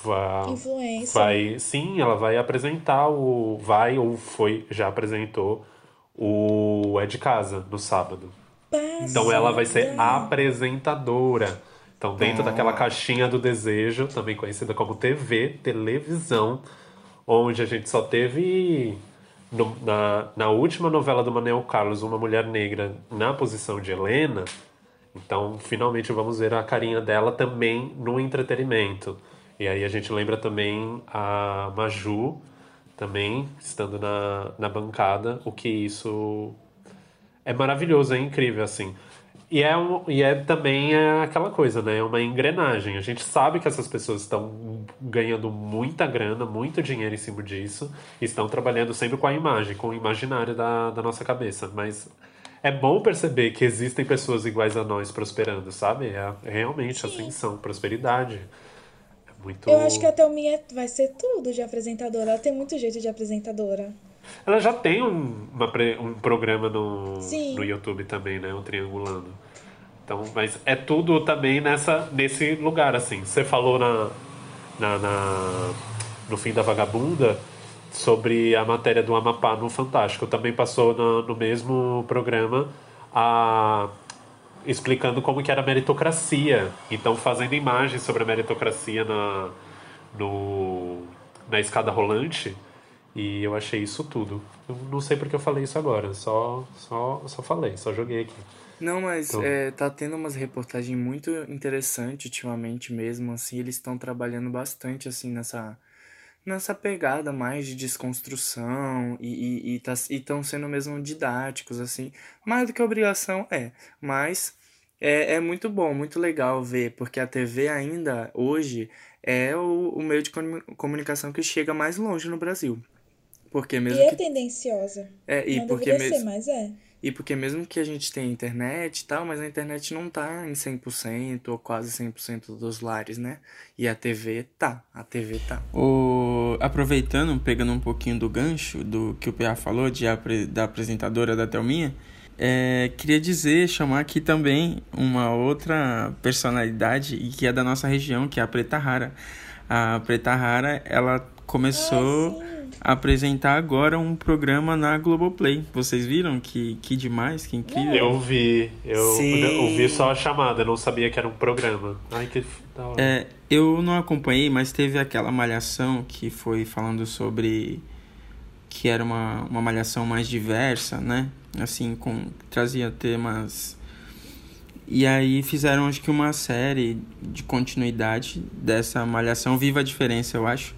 vai, Influência. vai sim, ela vai apresentar o vai ou foi já apresentou o é de casa no sábado. Então ela vai ser apresentadora. Então dentro daquela caixinha do desejo, também conhecida como TV, televisão, onde a gente só teve no- na, na última novela do Manuel Carlos uma mulher negra na posição de Helena. Então finalmente vamos ver a carinha dela também no entretenimento. E aí a gente lembra também a Maju também estando na, na bancada, o que isso é maravilhoso, é incrível, assim. E é, um, e é também é aquela coisa, né? É uma engrenagem. A gente sabe que essas pessoas estão ganhando muita grana, muito dinheiro em cima disso, estão trabalhando sempre com a imagem, com o imaginário da, da nossa cabeça. Mas é bom perceber que existem pessoas iguais a nós prosperando, sabe? É, é realmente Sim. ascensão, prosperidade. É muito. Eu acho que a Thelminha vai ser tudo de apresentadora. Ela tem muito jeito de apresentadora. Ela já tem um, uma um programa no, Sim. no YouTube também, né? O Triangulando. Então, mas é tudo também nessa, nesse lugar, assim. Você falou na, na, na- no fim da Vagabunda sobre a matéria do Amapá no Fantástico. Também passou na- no mesmo programa a, explicando como que era a meritocracia. Então, fazendo imagens sobre a meritocracia na, no, na escada rolante. E eu achei isso tudo. Eu não sei porque eu falei isso agora, só, só, só falei, só joguei aqui. Não, mas Então- é, tá tendo umas reportagens muito interessantes ultimamente mesmo, assim, eles estão trabalhando bastante, assim, nessa, nessa pegada mais de desconstrução e, e, e, tá, estão sendo mesmo didáticos, assim, mais do que obrigação, é, mas é, é muito bom, muito legal ver, porque a TV ainda, hoje, é o, o meio de comu- comunicação que chega mais longe no Brasil. Porque E mesmo é que... tendenciosa. É, e Não porque mesmo... ser, mas é. E porque mesmo que a gente tenha internet e tal, mas a internet não tá em 100% ou quase 100% dos lares, né? E a TV tá, a TV tá. O... Aproveitando, pegando um pouquinho do gancho do que o PA falou, de apre- da apresentadora da Thelminha, é, queria dizer, chamar aqui também uma outra personalidade e que é da nossa região, que é a Preta Rara. A Preta Rara, ela começou a apresentar agora um programa na Globoplay. Vocês viram que, que demais, que incrível? Eu vi, eu, Sim. eu vi só a chamada, eu não sabia que era um programa. Ai, que da hora. É, eu não acompanhei, mas teve aquela malhação que foi falando sobre que era uma, uma malhação mais diversa, né? Assim, com trazia temas. E aí fizeram acho que uma série de continuidade dessa malhação Viva a Diferença, eu acho.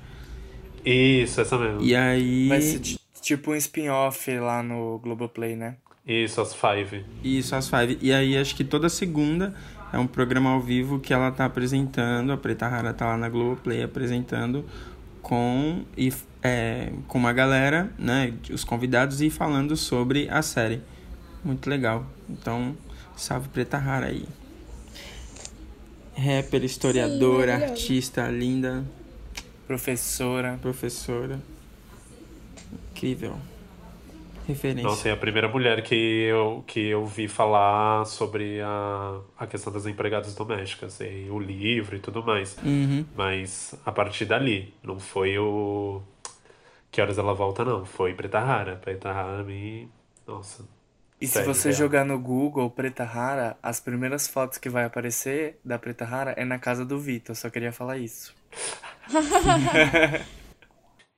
Isso, essa mesmo. E aí Vai ser ti- tipo um spin-off lá no Globoplay, né? Isso, as Five. Isso, às five. E aí acho que toda segunda é um programa ao vivo que ela tá apresentando, a Preta Rara tá lá na Globoplay apresentando com, e, é, com uma galera, né, os convidados e falando sobre a série. Muito legal. Então, salve Preta Rara aí. Rapper, historiadora, maravilhosa. artista, linda, Professora. professora. Incrível. Referência. Nossa, é a primeira mulher que eu, que eu vi falar sobre a, a questão das empregadas domésticas e o livro e tudo mais. Uhum. Mas a partir dali, não foi o. Que horas ela volta, não. Foi Preta Rara. Preta Rara me. Nossa. E se você real. jogar no Google Preta Rara, as primeiras fotos que vai aparecer da Preta Rara é na casa do Vitor. Só queria falar isso.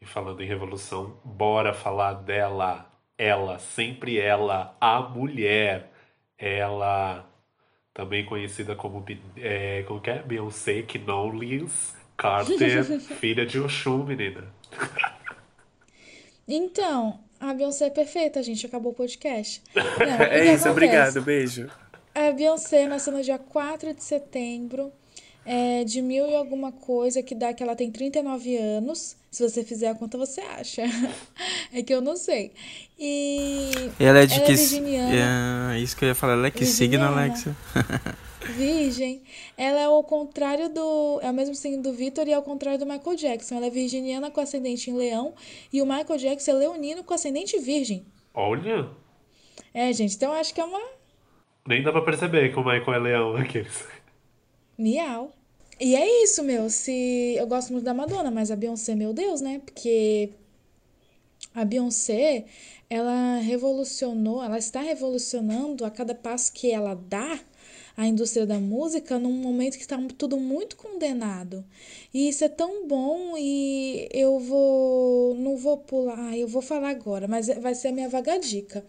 E falando em revolução, bora falar dela. Ela, sempre ela, a mulher. Ela, também conhecida como, é, como que é? Beyoncé Knowles Carter, (laughs) filha de Oxum, menina. Então, a Beyoncé é perfeita, gente. Acabou o podcast. (laughs) Não, É isso, acontece? obrigado, beijo. A Beyoncé nasceu no dia 4 de setembro é, de mil e alguma coisa, que dá que ela tem 39 anos. Se você fizer a conta, você acha. (laughs) É que eu não sei. E Ela é de ela que. é virginiana. É, isso que eu ia falar. Ela é que signo. Alexa? (laughs) Virgem. Ela é o contrário do. É o mesmo signo do Victor e é o contrário do Michael Jackson. Ela é virginiana com ascendente em leão e o Michael Jackson é leonino com ascendente virgem. Olha, É, gente, então eu acho que é uma nem dá pra perceber que o Michael é leão aqueles. Miau. E é isso, meu. Se eu gosto muito da Madonna, mas a Beyoncé, meu Deus, né? Porque a Beyoncé, ela revolucionou, ela está revolucionando a cada passo que ela dá a indústria da música num momento que está tudo muito condenado. E isso é tão bom e eu vou não vou pular, eu vou falar agora, mas vai ser a minha vaga dica,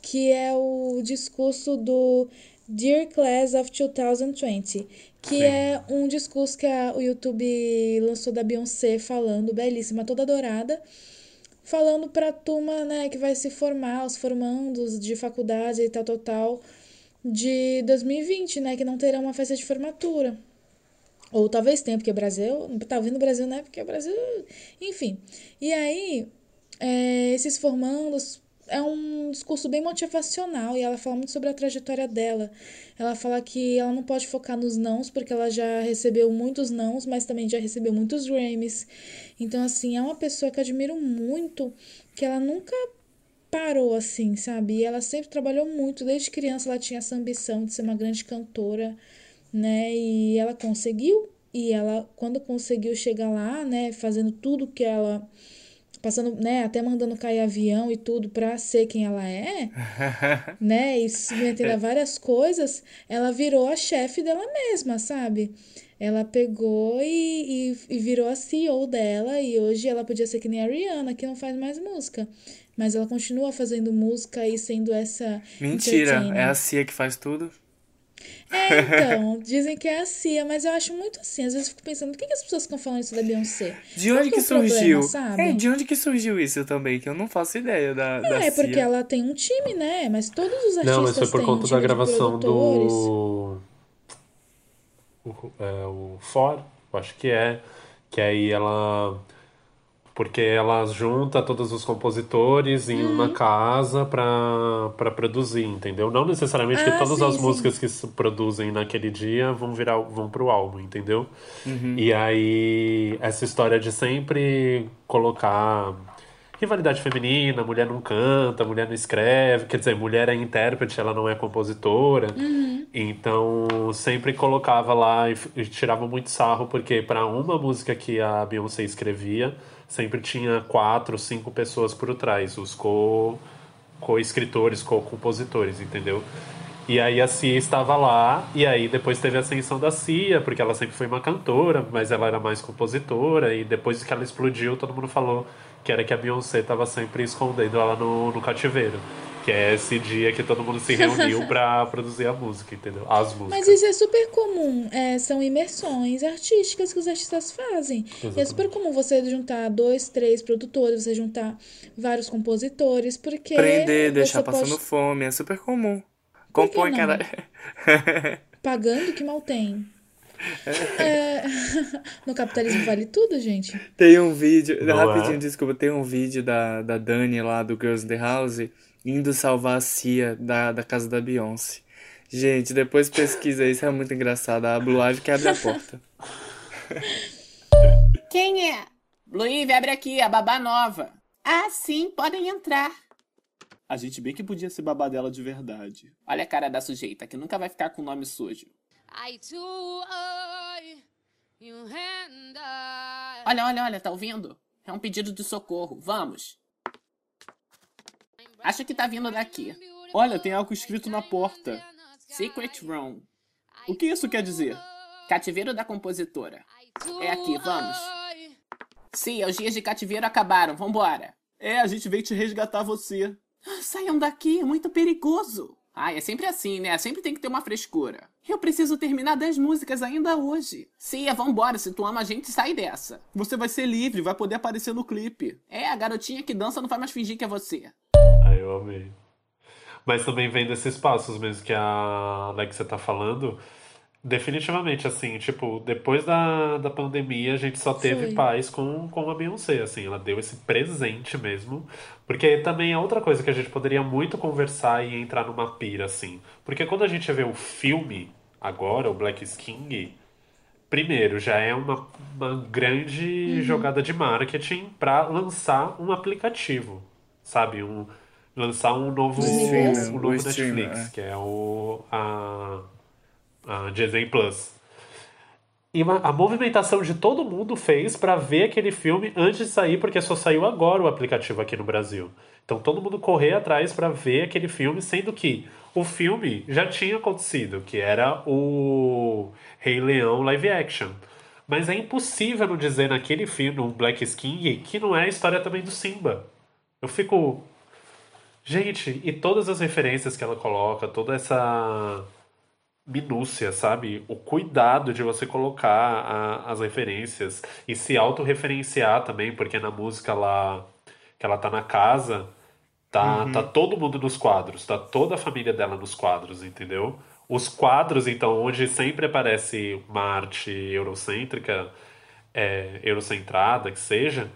que é o discurso do Dear Class of 2020, que Sim. é um discurso que a- o YouTube lançou da Beyoncé falando, belíssima, toda dourada, falando pra turma, né, que vai se formar, os formandos de faculdade e tal, tal, tal, de 2020, né? Que não terá uma festa de formatura. Ou talvez tenha, porque o Brasil. Tá ouvindo o Brasil, né? Porque o Brasil. Enfim. E aí, é, esses formandos é um discurso bem motivacional e ela fala muito sobre a trajetória dela. Ela fala que ela não pode focar nos nãos, porque ela já recebeu muitos nãos, mas também já recebeu muitos Grammys. Então, assim, é uma pessoa que eu admiro muito, que ela nunca parou assim, sabe? E ela sempre trabalhou muito, desde criança ela tinha essa ambição de ser uma grande cantora, né? E ela conseguiu, e ela, quando conseguiu chegar lá, né, fazendo tudo que ela passando, né, até mandando cair avião e tudo pra ser quem ela é, (laughs) né, e se metendo a várias coisas, ela virou a chefe dela mesma, sabe? Ela pegou e, e, e, virou a CEO dela, e hoje ela podia ser que nem a Rihanna, que não faz mais música. Mas ela continua fazendo música e sendo essa. Mentira, é a Cia que faz tudo. É, então, dizem que é a Cia, mas eu acho muito assim. Às vezes eu fico pensando, por que, que as pessoas ficam falando isso da Beyoncé? De onde que, que é surgiu? Problema, é, de onde que surgiu isso também? Que eu não faço ideia da, é, da É, porque ela tem um time, né? Mas todos os artistas Não, mas foi por conta um da gravação do... O, é, o For, eu acho que é. Que aí ela porque ela junta todos os compositores em uhum. uma casa para produzir, entendeu? Não necessariamente ah, que todas sim, as sim. músicas que se produzem naquele dia vão virar vão pro álbum, entendeu? Uhum. E aí essa história de sempre colocar rivalidade feminina, mulher não canta, mulher não escreve, quer dizer, mulher é intérprete, ela não é compositora. Uhum. Então, sempre colocava lá e, e tirava muito sarro porque para uma música que a Beyoncé escrevia, sempre tinha quatro, cinco pessoas por trás, os co co-escritores, co-compositores, entendeu? E aí a Cia estava lá, e aí depois teve a ascensão da Cia, porque ela sempre foi uma cantora, mas ela era mais compositora, e depois que ela explodiu, todo mundo falou que era que a Beyoncé estava sempre escondendo ela no, no cativeiro que é esse dia que todo mundo se (laughs) reuniu para produzir a música, entendeu? As músicas. Mas isso é super comum. É, são imersões artísticas que os artistas fazem. E é super comum você juntar dois, três produtores, você juntar vários compositores, porque. Prender, deixar pode... passando fome, é super comum. Compõe cada. (laughs) Pagando que mal tem. É... (laughs) No capitalismo vale tudo, gente. Tem um vídeo, Não rapidinho, é? desculpa, tem um vídeo da, da Dani lá do Girls in the House indo salvar a Cia da, da casa da Beyoncé. Gente, depois pesquisa isso, é muito engraçado. A Blue Ivy que abre a porta. (laughs) Quem é? Blue Ivy, abre aqui, a babá nova. Ah, sim, podem entrar. A gente bem que podia ser babá dela de verdade. Olha a cara da sujeita, que nunca vai ficar com o nome sujo. Olha, olha, olha, tá ouvindo? É um pedido de socorro. Vamos. Acho que tá vindo daqui. Olha, tem algo escrito na porta. Secret Room. O que isso quer dizer? Cativeiro da compositora. É aqui, vamos. Sim, os dias de cativeiro acabaram, vambora. É, a gente veio te resgatar você. (gasps) Saiam daqui, é muito perigoso. Ah, é sempre assim, né? Sempre tem que ter uma frescura. Eu preciso terminar 10 músicas ainda hoje. Cia, vambora. Se tu ama a gente, sai dessa. Você vai ser livre, vai poder aparecer no clipe. É, a garotinha que dança não vai mais fingir que é você. Eu amei. Mas também vem desses passos mesmo que a Alexia tá falando. Definitivamente, assim, tipo, depois da, da pandemia, a gente só teve Foi. paz com, com a Beyoncé, assim, ela deu esse presente mesmo. Porque também é outra coisa que a gente poderia muito conversar e entrar numa pira, assim. Porque quando a gente vê o filme, agora, o Black King, primeiro, já é uma, uma grande uhum. jogada de marketing para lançar um aplicativo, sabe? Um, lançar um novo, um novo Netflix, é. que é o a, a Disney Plus. E a movimentação de todo mundo fez para ver aquele filme antes de sair, porque só saiu agora o aplicativo aqui no Brasil. Então todo mundo correr atrás para ver aquele filme, sendo que o filme já tinha acontecido, que era o Rei Leão live action. Mas é impossível não dizer naquele filme, no Black King, que não é a história também do Simba. Eu fico, Gente, e todas as referências que ela coloca, toda essa minúcia, sabe? O cuidado de você colocar a, as referências e se autorreferenciar também, porque na música lá que ela tá na casa, Tá, Uhum. tá todo mundo nos quadros, tá toda a família dela nos quadros, entendeu? Os quadros, então, onde sempre aparece uma arte eurocêntrica, é, eurocentrada, que seja,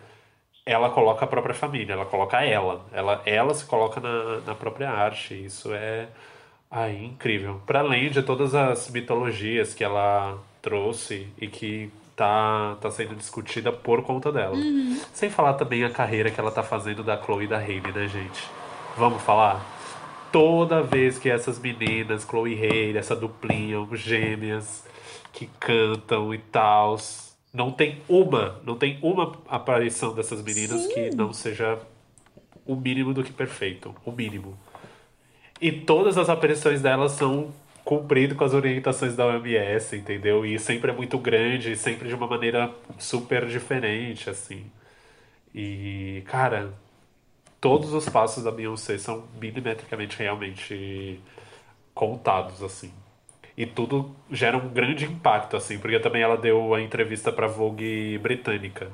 ela coloca a própria família, ela coloca ela. Ela, ela se coloca na, na própria arte. Isso é ai, incrível. Para além de todas as mitologias que ela trouxe e que tá, tá sendo discutida por conta dela. Sem falar também a carreira que ela tá fazendo da Chloe e da Hailey, né, gente? Vamos falar? Toda vez que essas meninas, Chloe e Hailey, essa duplinha, gêmeas, que cantam e tal, não tem uma, não tem uma aparição dessas meninas que não seja o mínimo do que perfeito. O mínimo. E todas as aparições delas são cumprindo com as orientações da OMS, entendeu? E sempre é muito grande, sempre de uma maneira super diferente, assim. E, cara, todos os passos da Beyoncé são milimetricamente realmente contados, assim. E tudo gera um grande impacto, assim, porque também ela deu a entrevista pra Vogue britânica.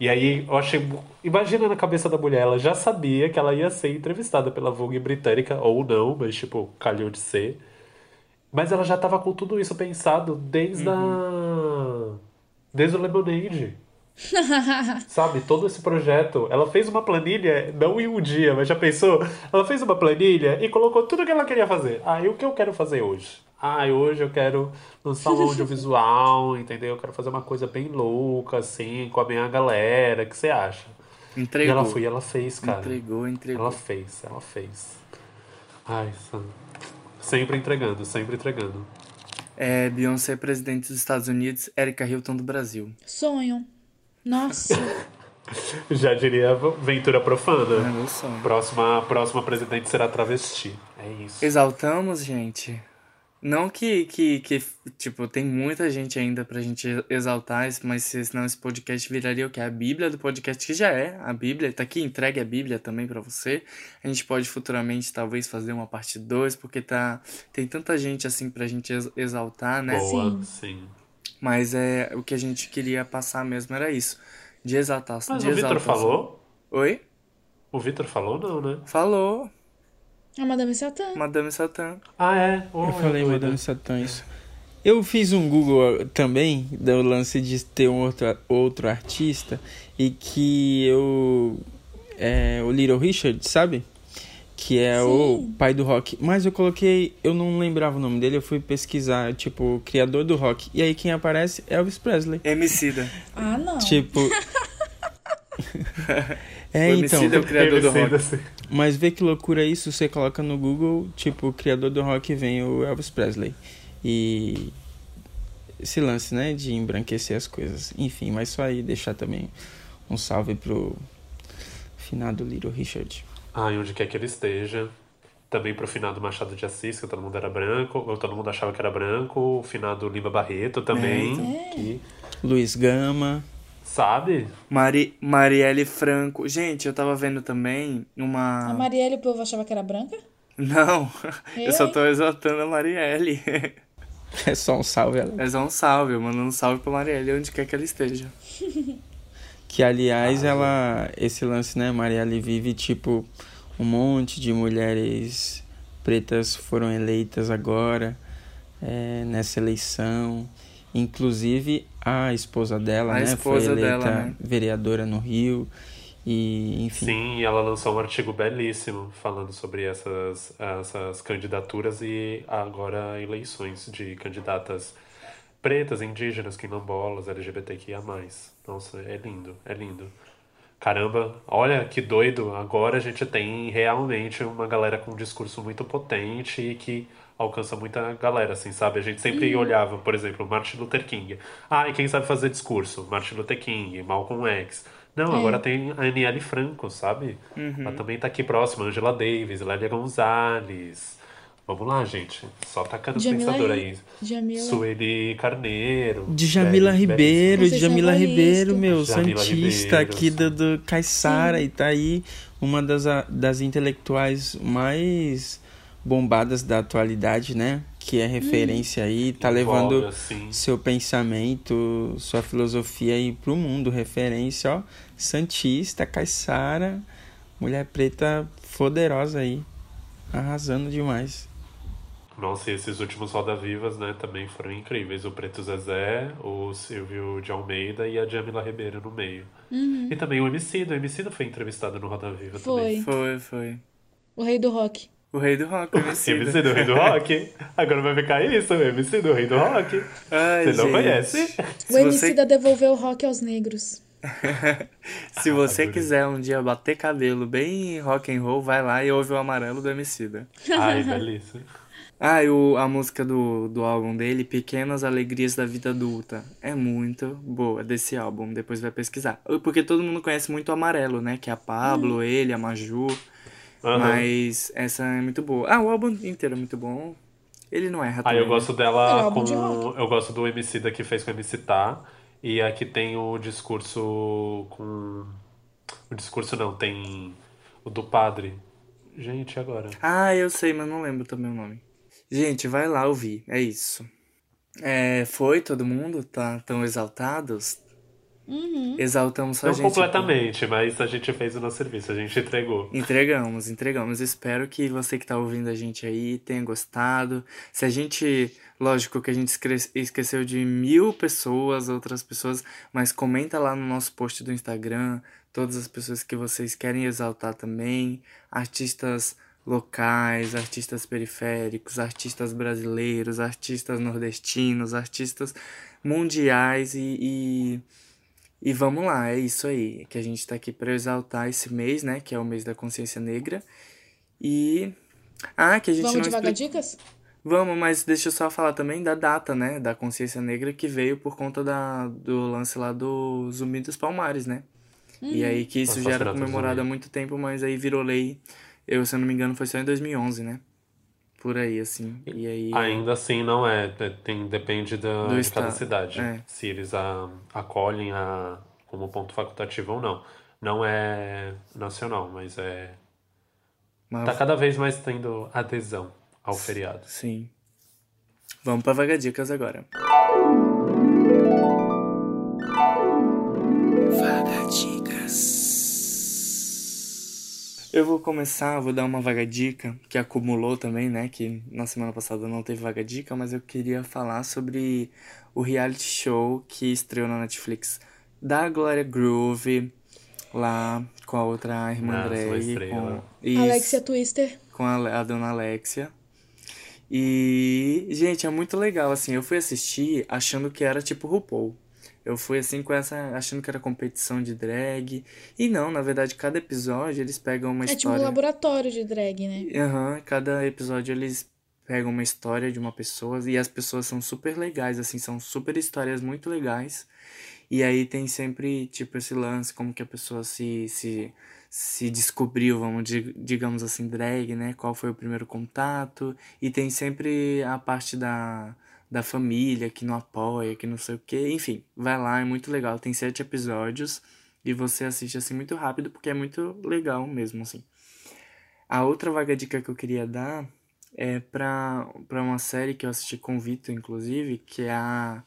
E aí eu achei. Imagina na cabeça da mulher, ela já sabia que ela ia ser entrevistada pela Vogue britânica, ou não, mas tipo, calhou de ser. Mas ela já tava com tudo isso pensado desde a. Desde o Lemonade. (laughs) Sabe, todo esse projeto. Ela fez uma planilha, não em um dia, mas já pensou? Ela fez uma planilha e colocou tudo que ela queria fazer. Ah, e o que eu quero fazer hoje? Ah, hoje eu quero lançar um audiovisual, (laughs) entendeu? Eu quero fazer uma coisa bem louca, assim, com a minha galera. O que você acha? E Entregou. ela foi e ela fez, cara. Entregou, entregou. Ela fez, ela fez. Ai, Sam. Sempre entregando, sempre entregando. É, Beyoncé, presidente dos Estados Unidos, Erika Hilton do Brasil. Sonho. Nossa. (laughs) Já diria Ventura É Profana. meu sonho. Próxima, próxima presidente será travesti. É isso. Exaltamos, gente. Não que, que, que, tipo, tem muita gente ainda pra gente exaltar, mas senão esse podcast viraria o que? A Bíblia do podcast, que já é a Bíblia. Tá aqui, entregue a Bíblia também pra você. A gente pode futuramente, talvez, fazer uma parte 2, porque tá, tem tanta gente assim pra gente ex- exaltar, né? Boa, Sim. sim. Mas é o que a gente queria passar mesmo era isso. De exaltar. Mas de o Vitor falou? Oi? O Vitor falou não, né? Falou. A Madame Satã. Madame Satã. Ah, é? Oh, Eu falei doida. Madame Satã isso. Eu fiz um Google também do lance de ter um outro, outro artista e que eu. É, o Little Richard, sabe? Que é o pai do rock. Mas eu coloquei. Eu não lembrava o nome dele, eu fui pesquisar, tipo, o criador do rock. E aí quem aparece é Elvis Presley. Emicida. Ah, não. Tipo. (laughs) é, o então. É o criador do rock. Mas vê que loucura isso, você coloca no Google, tipo, o criador do rock vem o Elvis Presley. E esse lance, né, de embranquecer as coisas. Enfim, mas só aí deixar também um salve pro finado Little Richard. Ah, e onde quer que ele esteja. Também pro finado Machado de Assis, que todo mundo era branco, ou todo mundo achava que era branco. O finado Lima Barreto também, É. que, Luiz Gama. Sabe? Mari, Marielle Franco. Gente, eu tava vendo também uma. A Marielle, o povo achava que era branca? Não, eu Eu, só tô exaltando a Marielle. (laughs) É só um salve ela. É só um salve, eu mando um salve pra Marielle onde quer que ela esteja. (laughs) Que aliás, ela. Esse lance, né, Marielle vive, tipo, um monte de mulheres pretas foram eleitas agora é, nessa eleição. Inclusive a esposa dela, A né? esposa foi eleita dela, né? vereadora no Rio. E, enfim. Sim, ela lançou um artigo belíssimo falando sobre essas, essas candidaturas e agora eleições de candidatas pretas, indígenas, quilombolas, LGBTQIA+. Nossa, é lindo, é lindo. Caramba, olha que doido. Agora a gente tem realmente uma galera com um discurso muito potente e que alcança muita galera, assim, sabe? A gente sempre olhava, por exemplo, Martin Luther King. Ah, e quem sabe fazer discurso? Martin Luther King, Malcolm X. Não, agora tem a Aniele Franco, sabe? Ela também tá aqui próxima, Angela Davis, Lélia Gonzalez. Vamos lá, gente. Só tacando os Jamila pensadores aí. Jamila. Sueli Carneiro. Djamila Ribeiro, Djamila Ribeiro, meu, Djamila santista Ribeiro, aqui do, do Caissara, e tá aí uma das, das intelectuais mais bombadas da atualidade, né? Que é referência aí, tá levando seu pensamento, sua filosofia aí pro mundo, referência, ó, santista, Caissara, mulher preta foderosa aí, arrasando demais. Nossa, e esses últimos Roda Vivas, né, também foram incríveis. O Preto Zezé, o Silvio de Almeida e a Jamila Ribeiro no meio. E também o Emicida. O Emicida foi entrevistado no Roda Viva também. Foi. Foi, foi. O rei do rock. O rei do rock, o (laughs) Emicida. MC do Rei do (laughs) Rock. Agora vai ficar isso, MC do Rei do Rock. Ai, Você não gente. conhece? O você, Emicida devolveu o rock aos negros. (laughs) se você adorei. quiser um dia bater cabelo bem rock and roll, vai lá e ouve o amarelo do Emicida. Ai, delícia. Ah, e o, a música do, do álbum dele, Pequenas Alegrias da Vida Adulta, é muito boa desse álbum, depois vai pesquisar. Porque todo mundo conhece muito o Amarelo, né? Que é a Pablo, ele, a Maju, Aham. mas essa é muito boa. Ah, o álbum inteiro é muito bom. Ele não erra Ah, também, eu né? gosto É dela álbum com. de rock. Eu gosto do MC da que fez com o MC Tá. E aqui tem o discurso com. O discurso não, tem o do padre. Gente, agora? Ah, eu sei, mas não lembro também o nome. Gente, vai lá ouvir, é isso. É, foi todo mundo? Tá tão exaltados? Exaltamos só a Não gente. aqui. completamente, mas a gente fez o nosso serviço, a gente entregou. Entregamos, entregamos. Espero que você que tá ouvindo a gente aí tenha gostado. Se a gente, lógico que a gente esqueceu de mil pessoas, outras pessoas, mas comenta lá no nosso post do Instagram todas as pessoas que vocês querem exaltar também, artistas locais, artistas periféricos, artistas brasileiros, artistas nordestinos, artistas mundiais e- e e vamos lá, é isso aí, que a gente tá aqui para exaltar esse mês, né, que é o mês da consciência negra. E ah, que a gente Vamos não devagar dicas? Vamos, mas deixa eu só falar também da data, né, da consciência negra que veio por conta da, do lance lá do Zumbi dos Palmares, né? E aí que isso já era comemorado há muito tempo, mas aí virou lei. Eu, se eu não me engano, foi só em 2011, né? Por aí, assim. E aí. Ainda assim, não é. é- Tem, depende da, de cada estado, cidade. é. Se eles a, acolhem a, como ponto facultativo ou não. Não é nacional, mas é. mas- Tá cada vez mais tendo adesão ao feriado. Sim. Vamos pra Vaga Dicas agora. Vaga Eu vou começar, vou dar uma vaga dica que acumulou também, né? Que na semana passada não teve vaga dica, mas eu queria falar sobre o reality show que estreou na Netflix da Glória Groove, lá com a outra irmã Ah, estrela. Com... Isso Alexia Twister. com a, a dona Alexia. E, gente, é muito legal, assim, eu fui assistir achando que era tipo RuPaul. Eu fui assim com essa, achando que era competição de drag. E não, na verdade, cada episódio eles pegam uma É tipo um história. laboratório de drag, né? Aham, cada episódio eles pegam uma história de uma pessoa e as pessoas são super legais, assim, são super histórias muito legais. E aí tem sempre, tipo, esse lance, como que a pessoa se, se, se descobriu, vamos, di- digamos assim, drag, né? Qual foi o primeiro contato. E tem sempre a parte da, da família que não apoia, que não sei o quê. Enfim, vai lá, é muito legal. Tem sete episódios e você assiste assim muito rápido, porque é muito legal mesmo, assim. A outra vaga dica que eu queria dar é pra, pra uma série que eu assisti com o Vitor, inclusive, que é a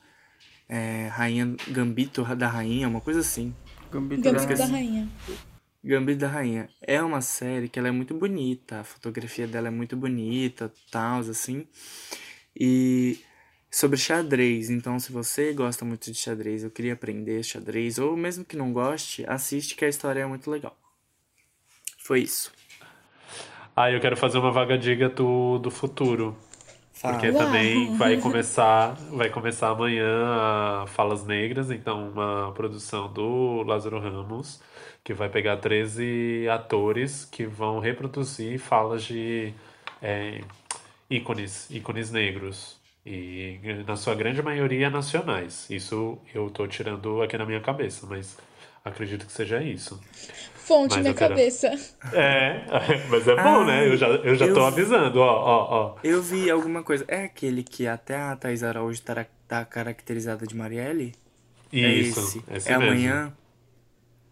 é, Rainha Gambito da Rainha, uma coisa assim. Gambito Gambito da. Rainha. Gambito da Rainha. É uma série que ela é muito bonita, a fotografia dela é muito bonita, tal, assim. E sobre xadrez, então se você gosta muito de xadrez, eu queria aprender xadrez, ou mesmo que não goste, assiste que a história é muito legal. Foi isso. Ah, eu quero fazer uma vaga diga do, do futuro. Fala. Porque Uau. também vai (laughs) começar, vai começar amanhã a Falas Negras, então uma produção do Lázaro Ramos, que vai pegar 13 atores que vão reproduzir falas de é, ícones, ícones negros. E na sua grande maioria nacionais. Isso eu tô tirando aqui na minha cabeça, mas acredito que seja isso. Fonte, Mas quero- cabeça. É, (laughs) mas é bom, né? Eu já, eu já eu- tô avisando, ó, ó, ó. Eu vi alguma coisa. É aquele que até a Thais Araújo tá, tá caracterizada de Marielle? é Isso, esse. esse é mesmo. amanhã?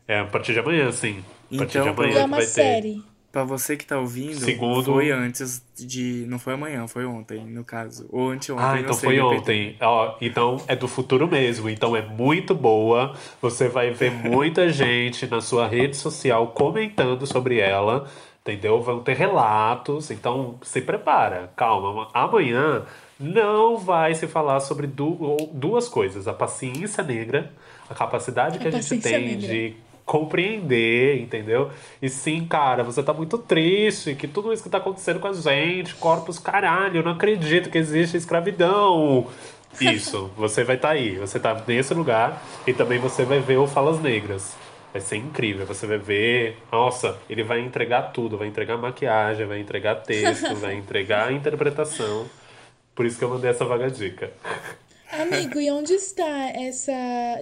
É a partir de amanhã, sim. A partir Então, de amanhã é uma vai ter. Pra você que tá ouvindo, Segundo- foi antes de. Não foi amanhã, foi ontem, no caso. Ou anteontem. Ah, então sei, foi ontem. Ó, então é do futuro mesmo. Então é muito boa. Você vai ver muita (laughs) gente na sua rede social comentando sobre ela. Entendeu? Vão ter relatos. Então se prepara. Calma. Amanhã não vai se falar sobre du- duas coisas: a paciência negra, a capacidade que A a, gente tem negra. de compreender, entendeu? E sim, cara, você tá muito triste, que tudo isso que tá acontecendo com a gente, corpos, caralho, eu não acredito que existe escravidão. Isso, (laughs) você vai estar aí, você tá nesse lugar e também você vai ver o Falas Negras. Vai ser incrível, você vai ver. Nossa, ele vai entregar tudo, vai entregar maquiagem, vai entregar texto, (laughs) vai entregar interpretação. Por isso que eu mandei essa vaga dica. Amigo, e onde está essa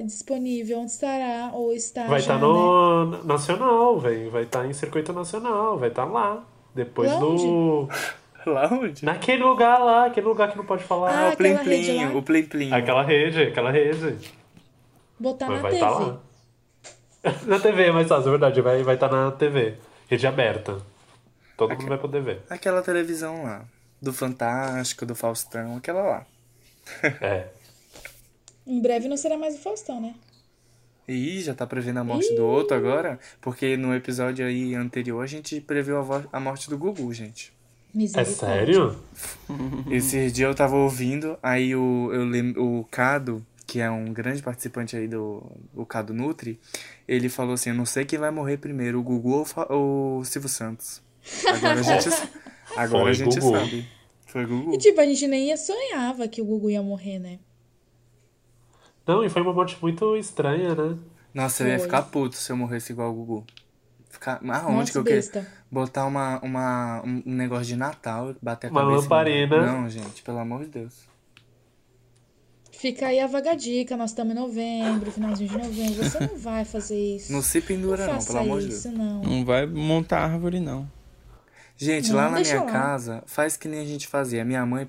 disponível? Onde estará ou está Vai estar no Nacional, velho. Vai estar em circuito nacional, vai estar lá. Depois Lá do. (laughs) Lá onde? Naquele lugar lá, aquele lugar que não pode falar. Ah, o Plim aquela rede Plim, lá? o Plim Plim. Aquela rede, aquela rede. né? Botar Mas na vai TV. lá. (laughs) na TV é mais fácil, é verdade. Vai estar vai tá na TV. Rede aberta. Todo mundo vai poder ver. Aquela televisão lá. Do Fantástico, do Faustão, aquela lá. É. (laughs) Em breve não será mais o Faustão, né? Ih, já tá prevendo a morte do outro agora? Porque no episódio aí anterior a gente previu a, a morte do Gugu, gente. É sério? (laughs) Esse dia eu tava ouvindo, aí o, eu o Cado, que é um grande participante aí do o Cado Nutri, ele falou assim, eu não sei quem vai morrer primeiro, o Gugu ou, o Silvio Santos. Agora a gente, (laughs) agora Foi a gente Gugu. sabe. Foi Gugu. E tipo, a gente nem ia sonhava que o Gugu ia morrer, né? Não, e foi uma morte muito estranha, né? Nossa, eu ia ficar puto se eu morresse igual o Gugu. Ficar... Ah, onde Nossa, que eu queria botar uma, uma, um negócio de Natal, bater a Uma cabeça. em- lamparina. Não, gente, pelo amor de Deus. Fica aí a vaga dica, nós estamos em novembro, finalzinho de novembro. Você não vai fazer isso. Não se pendura não, faça pelo amor de Deus. isso, não. Não vai montar árvore, não. Gente, Não, lá na minha lá. casa, faz que nem a gente fazia. Minha mãe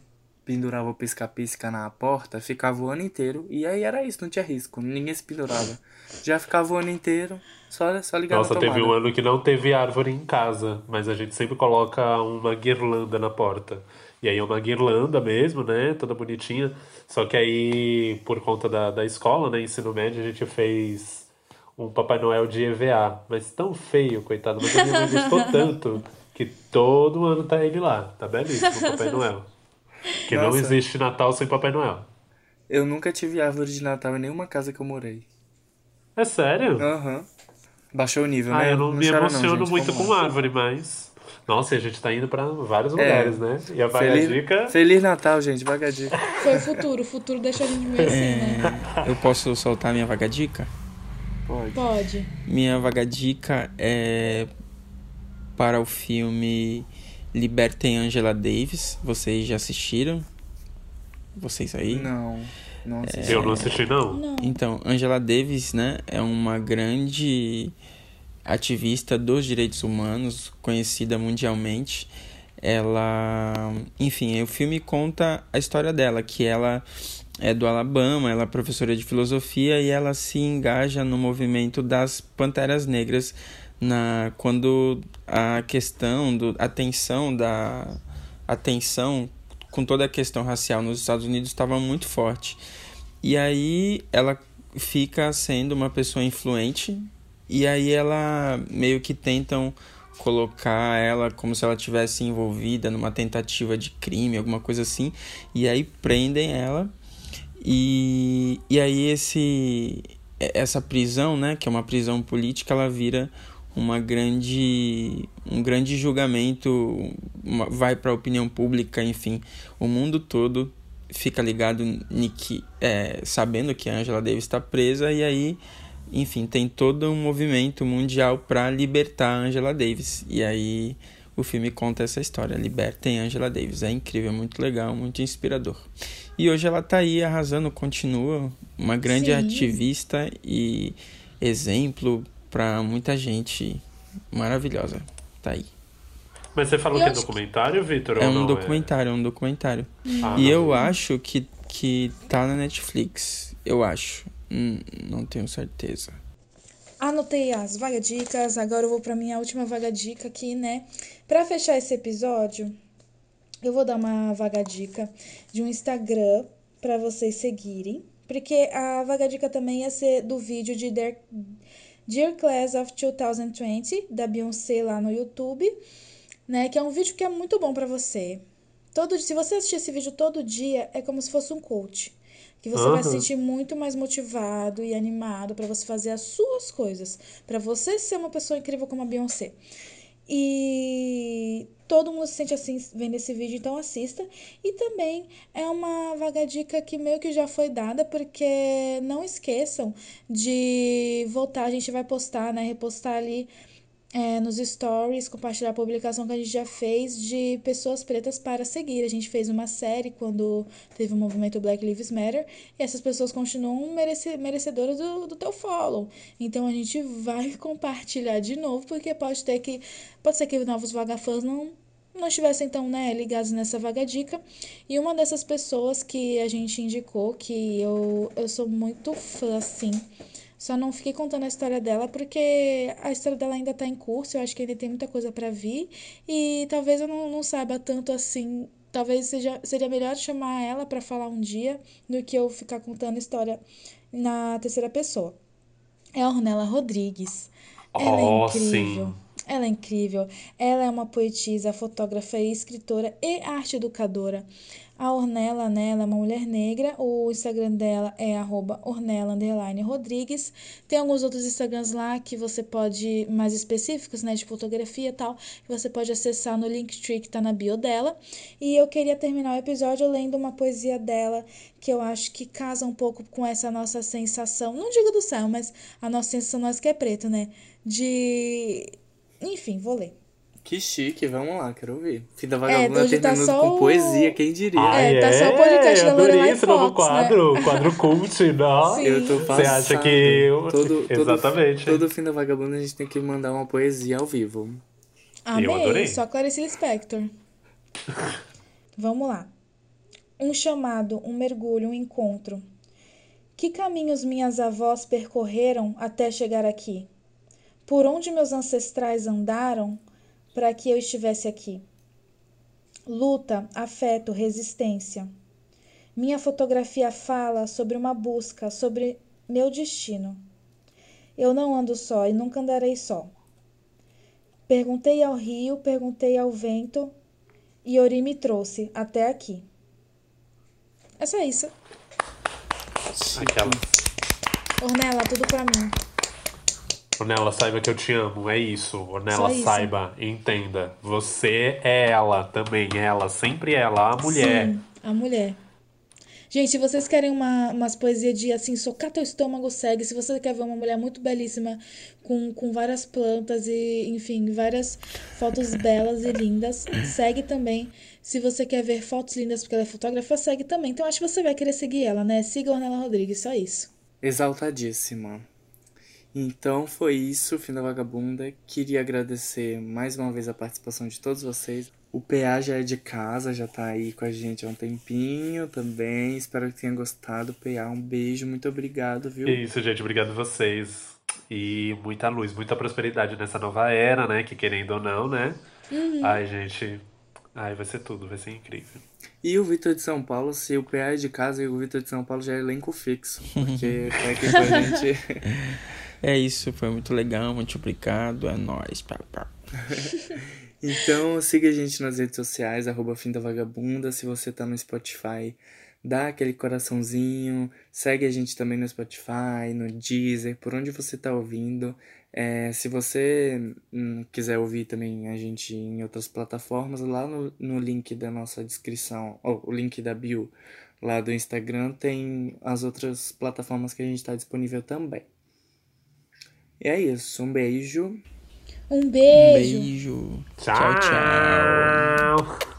pendurava o pisca-pisca na porta, ficava o ano inteiro, e aí era isso, não tinha risco, ninguém se pendurava. Já ficava o ano inteiro, só, só ligava Nossa, teve um ano que não teve árvore em casa, mas a gente sempre coloca uma guirlanda na porta. E aí é uma guirlanda mesmo, né? Toda bonitinha. Só que aí, por conta da, da escola, né? Ensino médio, a gente fez um Papai Noel de EVA. Mas tão feio, coitado. Mas a minha mãe gostou (laughs) tanto que todo ano tá ele lá. Tá belíssimo o Papai Noel. Que não Nossa. existe Natal sem Papai Noel. Eu nunca tive árvore de Natal em nenhuma casa que eu morei. É sério? Aham. Baixou o nível, Ah, né? eu não, me chora emociono gente, muito com lá. árvore, mas. Nossa, e a gente tá indo pra vários lugares, né? E a vaga Feliz, dica. Feliz Natal, gente, vaga dica. Foi o futuro. O futuro deixa a gente meio assim, né? Eu posso soltar minha vaga dica? Pode. Pode. Minha vaga dica é para o filme Libertem Angela Davis. Vocês já assistiram? Vocês aí? Não, não assisti. Eu não assisti, não. Não. Então, Angela Davis, né, é uma grande ativista dos direitos humanos, conhecida mundialmente. Ela, enfim, o filme conta a história dela, que ela é do Alabama, ela é professora de filosofia e ela se engaja no movimento das Panteras Negras na quando a questão do a tensão da a tensão com toda a questão racial nos Estados Unidos estava muito forte. E aí ela fica sendo uma pessoa influente e aí ela meio que tentam colocar ela como se ela tivesse envolvida numa tentativa de crime, alguma coisa assim, e aí prendem ela. E, e aí esse essa prisão, né, que é uma prisão política, ela vira uma grande um grande julgamento, uma- vai para a opinião pública, enfim, o mundo todo fica ligado Nick é, sabendo que a Angela Davis está presa e aí enfim tem todo um movimento mundial para libertar a Angela Davis. E aí o filme conta essa história. Libertem Angela Davis. É incrível muito legal muito inspirador. E hoje ela tá aí arrasando continua uma grande Sim. ativista e exemplo para muita gente maravilhosa tá aí Mas você falou Eu que é documentário, Vitor? é ou um não? documentário é um documentário Ah, e não. eu acho que, que tá na Netflix. Eu acho. Hum, não tenho certeza. Anotei as vaga dicas, agora eu vou pra minha última vaga dica aqui, né? Pra fechar esse episódio, eu vou dar uma vaga dica de um Instagram pra vocês seguirem, porque a vaga dica também ia ser do vídeo de Dear, Dear Class of 2020 da Beyoncé lá no YouTube, né? Que é um vídeo que é muito bom pra você. Todo, se você assistir esse vídeo todo dia, é como se fosse um coach que você vai se sentir muito mais motivado e animado para você fazer as suas coisas, para você ser uma pessoa incrível como a Beyoncé. E todo mundo se sente assim vendo esse vídeo, então assista. E também é uma vaga dica que meio que já foi dada, porque não esqueçam de voltar, a gente vai postar, né, repostar ali é, nos stories, compartilhar a publicação que a gente já fez de pessoas pretas para seguir. A gente fez uma série quando teve o movimento Black Lives Matter e essas pessoas continuam merece, merecedoras do, do teu follow. Então a gente vai (laughs) compartilhar de novo, porque pode ter que. Pode ser que novos vagafãs não. Não estivessem então, né, ligados nessa vaga dica. E uma dessas pessoas que a gente indicou, que eu, eu sou muito fã, assim, só não fiquei contando a história dela porque a história dela ainda tá em curso, eu acho que ainda tem muita coisa para vir e talvez eu não, não saiba tanto assim. Talvez seja, seria melhor chamar ela para falar um dia do que eu ficar contando história na terceira pessoa. É a Ornella Rodrigues. Ela Oh, é incrível. sim. Ela é incrível. Ela é uma poetisa, fotógrafa e escritora e arte educadora. A Ornella, né, ela é uma mulher negra. O Instagram dela é arroba Ornella underline Rodrigues. Tem alguns outros Instagrams lá que você pode, mais específicos, né, de fotografia e tal, que você pode acessar no Linktree que tá na bio dela. E eu queria terminar o episódio lendo uma poesia dela que eu acho que casa um pouco com essa nossa sensação, não digo do céu, mas a nossa sensação, nós que é preto, né, de... Enfim, vou ler. Que chique, vamos lá, quero ouvir. Fim da É, Vagabunda tá terminando só com o- poesia, quem diria? É, tá só o podcast da adorei Lorelai esse novo Fox, né? quadro, quadro cult, (laughs) não? Sim. Eu tô Você passado. acha que eu- Todo, todo, Exatamente. Todo fim da Vagabunda a gente tem que mandar uma poesia ao vivo. Eu adorei. Amei, só Clarice Lispector. (laughs) Vamos lá. Um chamado, um mergulho, um encontro. Que caminhos minhas avós percorreram até chegar aqui? Por onde meus ancestrais andaram para que eu estivesse aqui? Luta, afeto, resistência. Minha fotografia fala sobre uma busca, sobre meu destino. Eu não ando só e nunca andarei só. Perguntei ao rio, perguntei ao vento e Ori me trouxe até aqui. É só isso. Aquela. Ornella, tudo pra mim. Ornella, saiba que eu te amo, é isso. Ornella, isso. saiba, entenda. Você é ela também, ela, sempre ela, a mulher. Sim, a mulher. Gente, se vocês querem uma, umas poesias de assim, socar teu estômago, segue. Se você quer ver uma mulher muito belíssima, com, com várias plantas e, enfim, várias fotos belas e lindas, segue também. Se você quer ver fotos lindas porque ela é fotógrafa, segue também. Então acho que você vai querer seguir ela, né? Siga a Ornella Rodrigues, só isso. Exaltadíssima. Então foi isso, fim da vagabunda. Queria agradecer mais uma vez a participação de todos vocês. O PA já é de casa, já tá aí com a gente há um tempinho também. Espero que tenha gostado. PA, um beijo, muito obrigado, viu? É isso, gente. Obrigado a vocês. E muita luz, muita prosperidade nessa nova era, né? Que querendo ou não, né? Ai, gente. Ai, vai ser tudo, vai ser incrível. E o Vitor de São Paulo, se o PA é de casa e o Vitor de São Paulo já é elenco fixo. Porque (laughs) tá aqui com a gente. (laughs) É isso, foi muito legal, muito obrigado, é nóis. Pá, pá. (laughs) Então siga a gente nas redes sociais, arroba Fim da Vagabunda. Se você tá no Spotify, dá aquele coraçãozinho. Segue a gente também no Spotify, no Deezer, por onde você tá ouvindo. É, se você hum, quiser ouvir também a gente em outras plataformas, lá no, no link da nossa descrição, ou o link da bio lá do Instagram, tem as outras plataformas que a gente tá disponível também. E é isso, um beijo. Um Um beijo. beijo. Tchau, tchau. tchau.